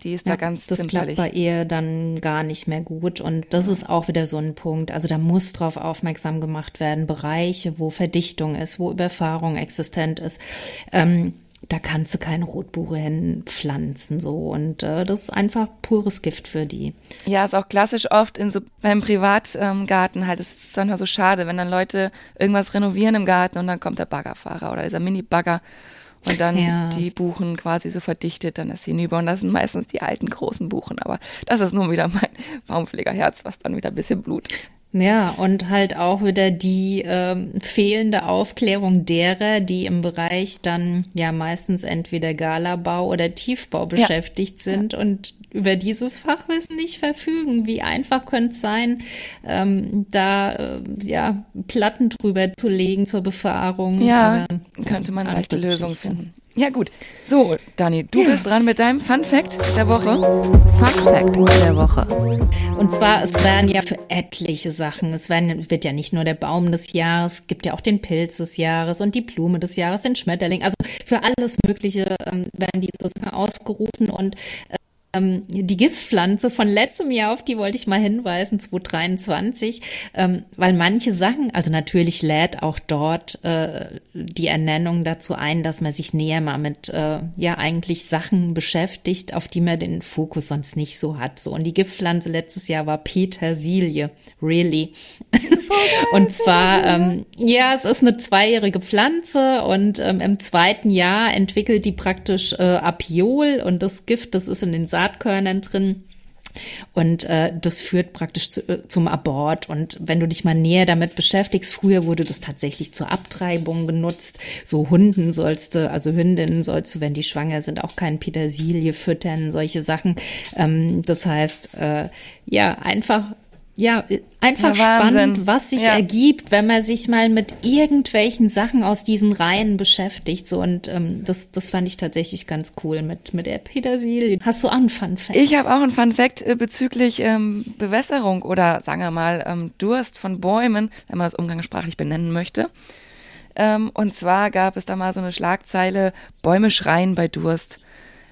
die ist ja, da ganz Das zimperlich. klappt bei ihr dann gar nicht mehr gut. Und das ist auch wieder so ein Punkt. Also da muss drauf aufmerksam gemacht werden. Bereiche, wo Verdichtung ist, wo Überfahrung existent ist. Ähm, da kannst du keine Rotbuche hinpflanzen so und äh, das ist einfach pures Gift für die. Ja, ist auch klassisch oft in so beim Privatgarten ähm, halt. Es ist dann so schade, wenn dann Leute irgendwas renovieren im Garten und dann kommt der Baggerfahrer oder dieser Mini-Bagger und dann ja. die Buchen quasi so verdichtet, dann ist sie hinüber. Und das sind meistens die alten großen Buchen. Aber das ist nun wieder mein Baumpflegerherz, was dann wieder ein bisschen blutet. Ja, und halt auch wieder die ähm, fehlende Aufklärung derer, die im Bereich dann ja meistens entweder Galabau oder Tiefbau beschäftigt ja. sind ja. und über dieses Fachwissen nicht verfügen. Wie einfach könnte es sein, ähm, da äh, ja Platten drüber zu legen zur Befahrung. Ja, könnte man eine leichte Lösung finden. Ja, gut. So, Dani, du ja. bist dran mit deinem Fun Fact der Woche. Fun Fact der Woche. Und zwar, es werden ja für etliche Sachen, es werden, wird ja nicht nur der Baum des Jahres, gibt ja auch den Pilz des Jahres und die Blume des Jahres, den Schmetterling. Also für alles Mögliche ähm, werden diese Sachen ausgerufen und äh, ähm, die Giftpflanze von letztem Jahr, auf die wollte ich mal hinweisen, 2023, ähm, weil manche Sachen, also natürlich lädt auch dort äh, die Ernennung dazu ein, dass man sich näher mal mit äh, ja eigentlich Sachen beschäftigt, auf die man den Fokus sonst nicht so hat. So und die Giftpflanze letztes Jahr war Petersilie, really. und zwar ähm, ja, es ist eine zweijährige Pflanze und ähm, im zweiten Jahr entwickelt die praktisch äh, Apiol und das Gift, das ist in den Saatkörnern drin. Und äh, das führt praktisch zu, äh, zum Abort. Und wenn du dich mal näher damit beschäftigst, früher wurde das tatsächlich zur Abtreibung genutzt. So Hunden sollst du, also Hündinnen sollst du, wenn die schwanger sind, auch kein Petersilie füttern, solche Sachen. Ähm, das heißt, äh, ja, einfach ja, einfach ja, spannend, was sich ja. ergibt, wenn man sich mal mit irgendwelchen Sachen aus diesen Reihen beschäftigt. So und ähm, das, das fand ich tatsächlich ganz cool mit mit der Petersilie. Hast du auch einen Fun Fact? Ich habe auch einen Fun Fact äh, bezüglich ähm, Bewässerung oder sagen wir mal ähm, Durst von Bäumen, wenn man das umgangssprachlich benennen möchte. Ähm, und zwar gab es da mal so eine Schlagzeile: Bäume schreien bei Durst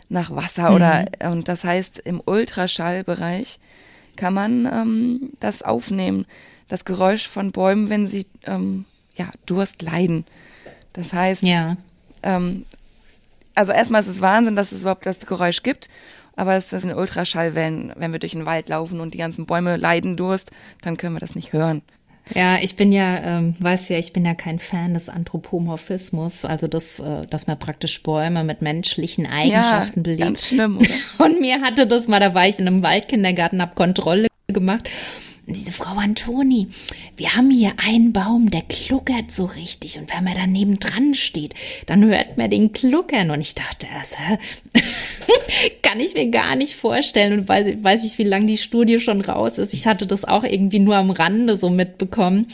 nach Wasser mhm. oder und das heißt im Ultraschallbereich kann man ähm, das aufnehmen, das Geräusch von Bäumen, wenn sie ähm, ja, Durst leiden. Das heißt, ja. ähm, also erstmal ist es Wahnsinn, dass es überhaupt das Geräusch gibt, aber es ist ein Ultraschallwellen, wenn wir durch den Wald laufen und die ganzen Bäume leiden Durst, dann können wir das nicht hören. Ja, ich bin ja, ähm, weiß ja, ich bin ja kein Fan des Anthropomorphismus, also das, äh, dass man praktisch Bäume mit menschlichen Eigenschaften ja, belegt. Ganz schlimm, oder? Und mir hatte das mal, da war ich in einem Waldkindergarten, hab Kontrolle gemacht diese Frau Antoni, wir haben hier einen Baum, der kluckert so richtig. Und wenn man daneben dran steht, dann hört man den kluckern. Und ich dachte erst, kann ich mir gar nicht vorstellen. Und weiß, weiß ich, wie lange die Studie schon raus ist. Ich hatte das auch irgendwie nur am Rande so mitbekommen.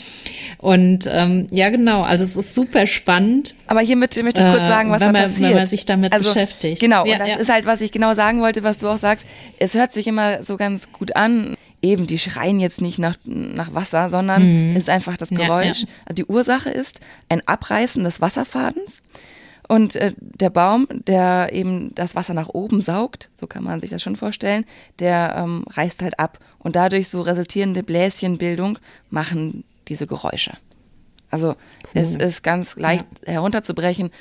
Und ähm, ja, genau, also es ist super spannend. Aber hier möchte ich kurz äh, sagen, was da man, passiert. Wenn man sich damit also, beschäftigt. Genau, ja, und das ja. ist halt, was ich genau sagen wollte, was du auch sagst. Es hört sich immer so ganz gut an eben, die schreien jetzt nicht nach, nach Wasser, sondern mhm. es ist einfach das Geräusch. Ja, ja. Die Ursache ist ein Abreißen des Wasserfadens. Und äh, der Baum, der eben das Wasser nach oben saugt, so kann man sich das schon vorstellen, der ähm, reißt halt ab. Und dadurch so resultierende Bläschenbildung machen diese Geräusche. Also cool. es ist ganz leicht ja. herunterzubrechen,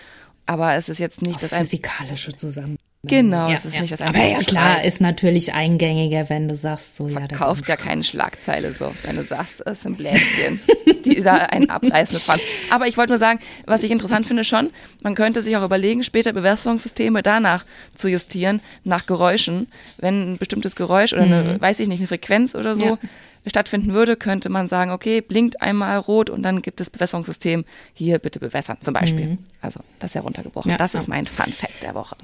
aber es ist jetzt nicht Auch das physikalische Zusammenhang. Genau, ja, es ist ja. nicht das Aber ja, klar, ist natürlich eingängiger, wenn du sagst, so, Verkauft ja. Verkauft ja keine Schlagzeile so, wenn du sagst, es sind Bläschen, die da ein abreißendes Pfand. Aber ich wollte nur sagen, was ich interessant finde schon, man könnte sich auch überlegen, später Bewässerungssysteme danach zu justieren, nach Geräuschen. Wenn ein bestimmtes Geräusch oder eine, mhm. weiß ich nicht, eine Frequenz oder so, ja stattfinden würde, könnte man sagen, okay, blinkt einmal rot und dann gibt es Bewässerungssystem, hier bitte bewässern zum Beispiel. Mhm. Also das heruntergebrochen. Ja, das ist mein Fun Fact der Woche.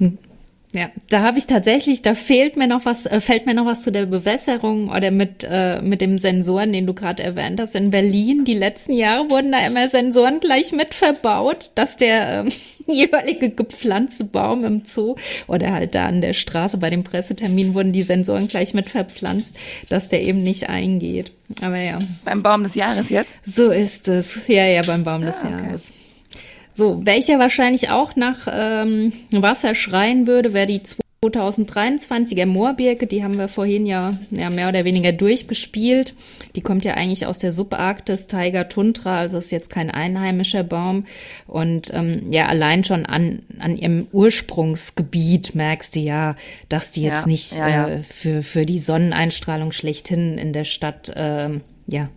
Ja, da habe ich tatsächlich, da fehlt mir noch was, äh, fällt mir noch was zu der Bewässerung oder mit äh, mit dem Sensoren, den du gerade erwähnt hast. In Berlin die letzten Jahre wurden da immer Sensoren gleich mit verbaut, dass der ähm, jeweilige gepflanzte Baum im Zoo oder halt da an der Straße bei dem Pressetermin wurden die Sensoren gleich mit verpflanzt, dass der eben nicht eingeht. Aber ja. Beim Baum des Jahres jetzt? So ist es. Ja, ja, beim Baum des ah, okay. Jahres. So, welcher wahrscheinlich auch nach ähm, Wasser schreien würde, wäre die 2023er Moorbirke. Die haben wir vorhin ja, ja mehr oder weniger durchgespielt. Die kommt ja eigentlich aus der Subarktis, Tiger Tundra, also ist jetzt kein einheimischer Baum. Und ähm, ja, allein schon an, an ihrem Ursprungsgebiet merkst du ja, dass die jetzt ja, nicht ja, ja. Äh, für, für die Sonneneinstrahlung schlechthin in der Stadt äh, ja,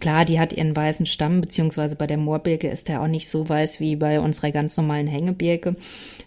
Klar, die hat ihren weißen Stamm, beziehungsweise bei der Moorbirke ist der auch nicht so weiß wie bei unserer ganz normalen Hängebirke.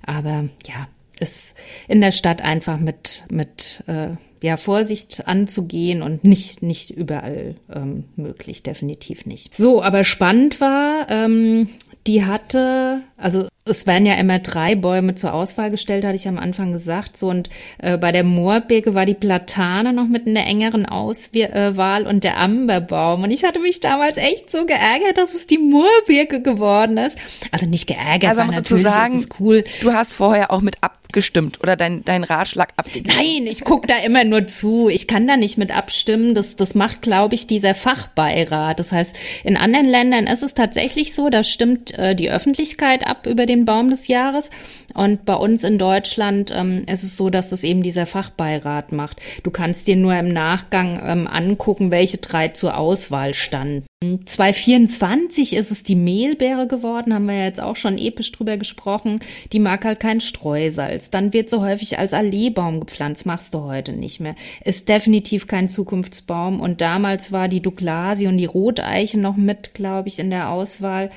Aber ja, ist in der Stadt einfach mit, mit äh, ja, Vorsicht anzugehen und nicht, nicht überall ähm, möglich, definitiv nicht. So, aber spannend war, ähm, die hatte, also es werden ja immer drei Bäume zur Auswahl gestellt, hatte ich am Anfang gesagt. So und äh, bei der Moorbirke war die Platane noch mit in der engeren Auswahl und der Amberbaum. Und ich hatte mich damals echt so geärgert, dass es die Moorbirke geworden ist. Also nicht geärgert, also, weil natürlich sagen, ist es cool. Du hast vorher auch mit ab abgestimmt oder dein, dein Ratschlag abgegeben? Nein, ich gucke da immer nur zu. Ich kann da nicht mit abstimmen. Das, das macht, glaube ich, dieser Fachbeirat. Das heißt, in anderen Ländern ist es tatsächlich so, da stimmt äh, die Öffentlichkeit ab über den Baum des Jahres. Und bei uns in Deutschland ähm, ist es so, dass es eben dieser Fachbeirat macht. Du kannst dir nur im Nachgang ähm, angucken, welche drei zur Auswahl standen. 2024 ist es die Mehlbeere geworden, haben wir ja jetzt auch schon episch drüber gesprochen. Die mag halt kein Streusalz. Dann wird so häufig als Alleebaum gepflanzt, machst du heute nicht mehr. Ist definitiv kein Zukunftsbaum. Und damals war die Douglasie und die Roteiche noch mit, glaube ich, in der Auswahl.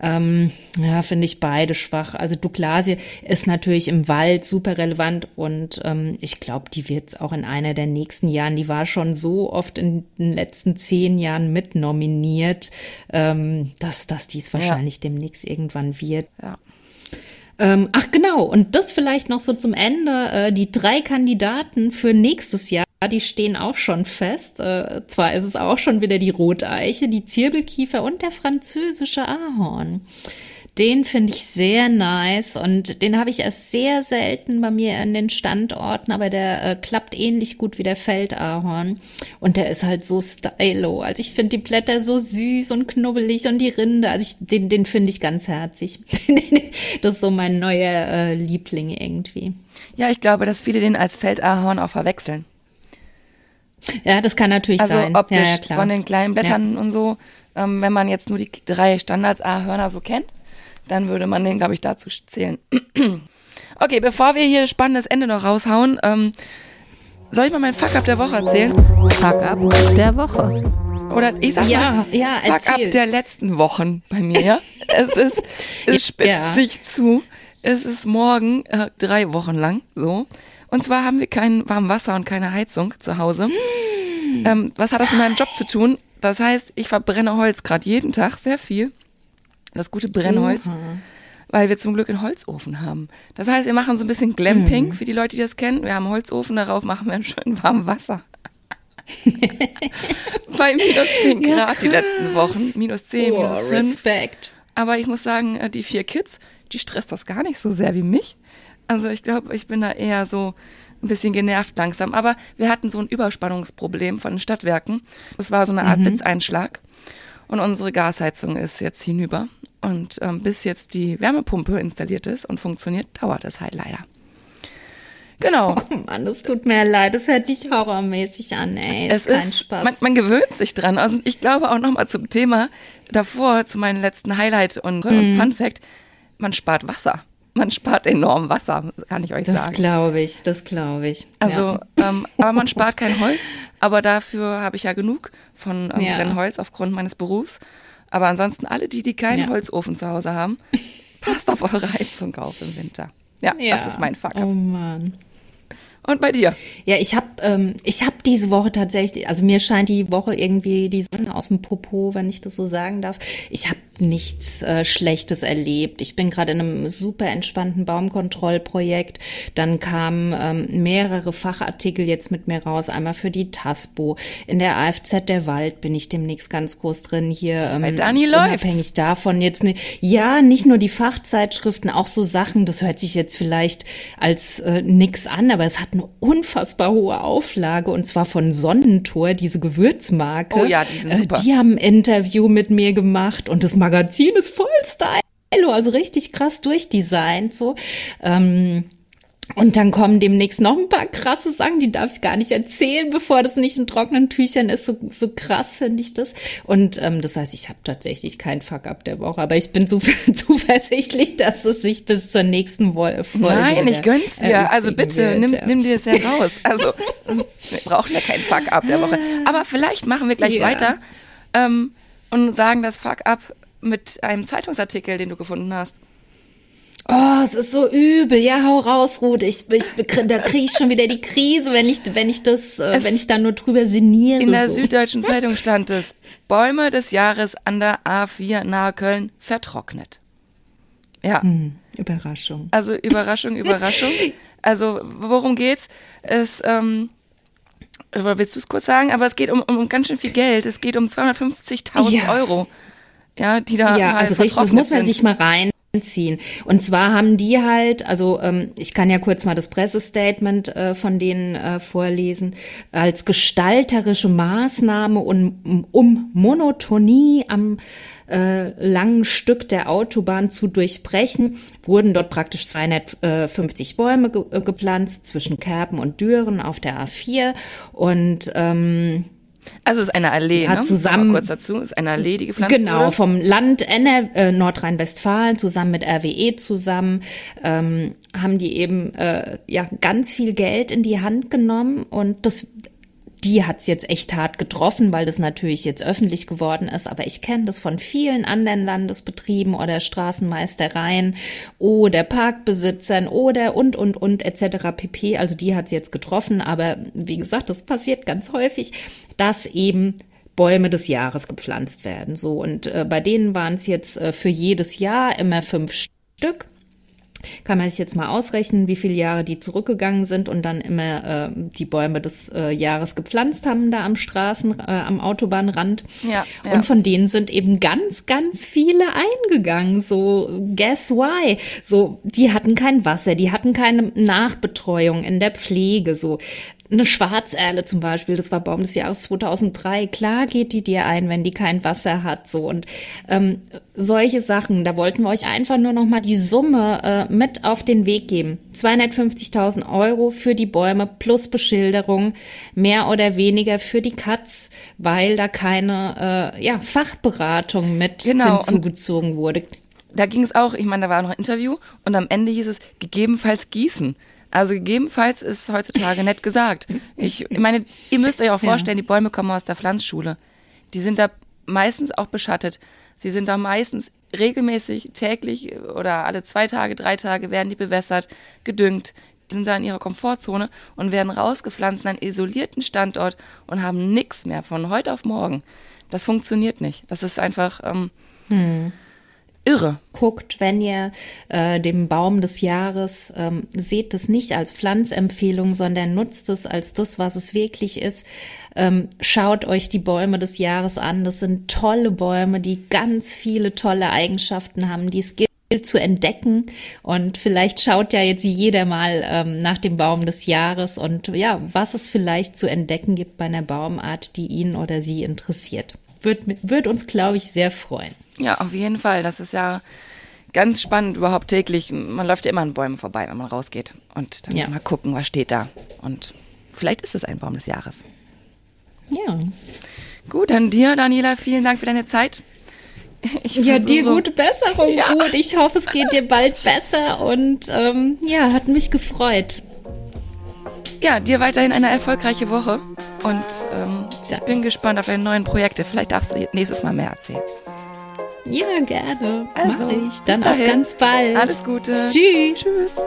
Ähm, ja, finde ich beide schwach. Also Douglasie ist natürlich im Wald super relevant und ähm, ich glaube, die wird es auch in einer der nächsten Jahren. Die war schon so oft in den letzten zehn Jahren mitnominiert, ähm, dass, dass dies wahrscheinlich ja. demnächst irgendwann wird. Ja. Ähm, ach genau, und das vielleicht noch so zum Ende. Äh, die drei Kandidaten für nächstes Jahr die stehen auch schon fest. Äh, zwar ist es auch schon wieder die Roteiche, die Zirbelkiefer und der französische Ahorn. Den finde ich sehr nice und den habe ich erst sehr selten bei mir in den Standorten, aber der äh, klappt ähnlich gut wie der Feldahorn und der ist halt so stylo. Also ich finde die Blätter so süß und knubbelig und die Rinde, also ich, den, den finde ich ganz herzig. das ist so mein neuer äh, Liebling irgendwie. Ja, ich glaube, dass viele den als Feldahorn auch verwechseln. Ja, das kann natürlich also sein. optisch ja, ja, von den kleinen Blättern ja. und so. Ähm, wenn man jetzt nur die drei Standards-Ahörner so kennt, dann würde man den, glaube ich, dazu zählen. okay, bevor wir hier spannendes Ende noch raushauen, ähm, soll ich mal meinen Fuck-Up der Woche erzählen? Fuck-Up der Woche. Oder ich sag ja, mal, ja, Fuck-Up der letzten Wochen bei mir. es ist, es spitzt ja. sich zu. Es ist morgen äh, drei Wochen lang so. Und zwar haben wir kein warmes Wasser und keine Heizung zu Hause. Hm. Ähm, was hat das mit meinem Job zu tun? Das heißt, ich verbrenne Holz gerade jeden Tag sehr viel. Das gute Brennholz. Uh Weil wir zum Glück einen Holzofen haben. Das heißt, wir machen so ein bisschen Glamping, mhm. für die Leute, die das kennen. Wir haben einen Holzofen, darauf machen wir ein schön warmes Wasser. Bei minus 10 Grad ja, die letzten Wochen. Minus 10, oh, minus 5. Respekt. Aber ich muss sagen, äh, die vier Kids, die stresst das gar nicht so sehr wie mich. Also ich glaube, ich bin da eher so ein bisschen genervt langsam. Aber wir hatten so ein Überspannungsproblem von den Stadtwerken. Das war so eine Art mhm. Blitzeinschlag. Und unsere Gasheizung ist jetzt hinüber. Und ähm, bis jetzt die Wärmepumpe installiert ist und funktioniert, dauert es halt leider. Genau. Oh Mann, das tut mir leid. Das hört sich horrormäßig an, ey. Es ist, kein Spaß. Man, man, gewöhnt sich dran. Also ich glaube auch nochmal zum Thema davor, zu meinem letzten Highlight und, mhm. und Fun Fact, man spart Wasser man spart enorm Wasser, kann ich euch das sagen. Das glaube ich, das glaube ich. Also, ja. ähm, aber man spart kein Holz, aber dafür habe ich ja genug von ähm, ja. Brennholz aufgrund meines Berufs. Aber ansonsten alle die, die keinen ja. Holzofen zu Hause haben, passt auf eure Heizung auf im Winter. Ja, das ist mein Fuck. Oh Mann. Und bei dir? Ja, ich habe ähm, ich hab diese Woche tatsächlich, also mir scheint die Woche irgendwie die Sonne aus dem Popo, wenn ich das so sagen darf. Ich habe nichts äh, Schlechtes erlebt. Ich bin gerade in einem super entspannten Baumkontrollprojekt. Dann kamen ähm, mehrere Fachartikel jetzt mit mir raus. Einmal für die TASPO. In der AFZ der Wald bin ich demnächst ganz groß drin. Hier ähm, Bei Dani läuft. Unabhängig davon jetzt ne, ja nicht nur die Fachzeitschriften, auch so Sachen. Das hört sich jetzt vielleicht als äh, nix an, aber es hat eine unfassbar hohe Auflage und zwar von Sonnentor, diese Gewürzmarke. Oh ja, die sind super. Äh, die haben ein Interview mit mir gemacht und das Magazin ist voll Style, also richtig krass durchdesignt so. Ähm, und dann kommen demnächst noch ein paar krasse Sachen, die darf ich gar nicht erzählen, bevor das nicht in trockenen Tüchern ist. So, so krass finde ich das. Und ähm, das heißt, ich habe tatsächlich keinen Fuck-up der Woche, aber ich bin zu, zuversichtlich, dass es sich bis zur nächsten Folge Nein, ich gönn's dir. Also bitte, wird, nimm, ja. nimm dir es heraus. Also wir brauchen ja keinen Fuck-up der Woche. Aber vielleicht machen wir gleich ja. weiter ähm, und sagen das Fuck-up mit einem Zeitungsartikel, den du gefunden hast. Oh, es ist so übel. Ja, hau raus, Ruth. Ich, ich, da kriege ich schon wieder die Krise, wenn ich, wenn ich das, äh, wenn ich da nur drüber sinniere. In der so. Süddeutschen Zeitung stand es, Bäume des Jahres an der A4 nahe Köln vertrocknet. Ja. Hm, Überraschung. Also Überraschung, Überraschung. Also worum geht's? Es, ähm, willst du es kurz sagen? Aber es geht um, um ganz schön viel Geld. Es geht um 250.000 Ja. Euro. Ja, die da Ja, also richtig, das muss man sind. sich mal reinziehen. Und zwar haben die halt, also ähm, ich kann ja kurz mal das Pressestatement äh, von denen äh, vorlesen, als gestalterische Maßnahme um, um Monotonie am äh, langen Stück der Autobahn zu durchbrechen, wurden dort praktisch 250 Bäume ge äh, gepflanzt zwischen Kerpen und Düren auf der A4 und ähm, Also es ist eine Allee, Ja, ne? zusammen- kurz dazu. Es ist eine Allee, die gepflanzt Genau, wurde. vom Land NR, äh, Nordrhein-Westfalen zusammen mit RWE zusammen ähm, haben die eben äh, ja ganz viel Geld in die Hand genommen und das die hat's jetzt echt hart getroffen, weil das natürlich jetzt öffentlich geworden ist. Aber ich kenne das von vielen anderen Landesbetrieben oder Straßenmeistereien oder Parkbesitzern oder und, und, und etc. pp. Also die hat's jetzt getroffen. Aber wie gesagt, das passiert ganz häufig, dass eben Bäume des Jahres gepflanzt werden. So und äh, bei denen waren es jetzt äh, für jedes Jahr immer fünf Stück. Kann man sich jetzt mal ausrechnen, wie viele Jahre die zurückgegangen sind und dann immer äh, die Bäume des äh, Jahres gepflanzt haben da am Straßen, äh, am Autobahnrand. Ja, ja. Und von denen sind eben ganz, ganz viele eingegangen. So, guess why? So, die hatten kein Wasser, die hatten keine Nachbetreuung in der Pflege. So, eine Schwarzerle zum Beispiel, das war Baum des Jahres 2003. Klar geht die dir ein, wenn die kein Wasser hat. So und ähm, solche Sachen. Da wollten wir euch einfach nur noch mal die Summe äh, mit auf den Weg geben. 250.000 Euro für die Bäume plus Beschilderung, mehr oder weniger für die Katz, weil da keine äh, ja, Fachberatung mit Genau, hinzugezogen wurde. da ging es auch, ich meine, da war noch ein Interview und am Ende hieß es gegebenenfalls gießen. Also gegebenenfalls ist heutzutage nett gesagt. Ich meine, ihr müsst euch auch Ja. vorstellen, die Bäume kommen aus der Pflanzschule. Die sind da meistens auch beschattet. Sie sind da meistens regelmäßig, täglich oder alle zwei Tage, drei Tage werden die bewässert, gedüngt, Die sind da in ihrer Komfortzone und werden rausgepflanzt an einen isolierten Standort und haben nichts mehr von heute auf morgen. Das funktioniert nicht. Das ist einfach ähm, irre. guckt, wenn ihr äh, dem Baum des Jahres ähm, seht es nicht als Pflanzempfehlung, sondern nutzt es als das, was es wirklich ist. Ähm, schaut euch die Bäume des Jahres an. Das sind tolle Bäume, die ganz viele tolle Eigenschaften haben, die es gilt zu entdecken. Und vielleicht schaut ja jetzt jeder mal ähm, nach dem Baum des Jahres und ja, was es vielleicht zu entdecken gibt bei einer Baumart, die ihn oder sie interessiert. Wird, wird uns, glaube ich, sehr freuen. Ja, auf jeden Fall. Das ist ja ganz spannend überhaupt täglich. Man läuft ja immer an Bäumen vorbei, wenn man rausgeht. Und dann Ja. mal gucken, was steht da. Und vielleicht ist es ein Baum des Jahres. Ja. Gut, dann dir, Daniela, vielen Dank für deine Zeit. Ich Ja, dir gute Besserung, Ja. Ruth. Ich hoffe, es geht dir bald besser und ähm, ja, hat mich gefreut. Ja, dir weiterhin eine erfolgreiche Woche und ähm, ich bin gespannt auf deine neuen Projekte. Vielleicht darfst du nächstes Mal mehr erzählen. Ja, gerne. Also, Mach ich. Dann auch ganz bald. Alles Gute. Tschüss. Tschüss.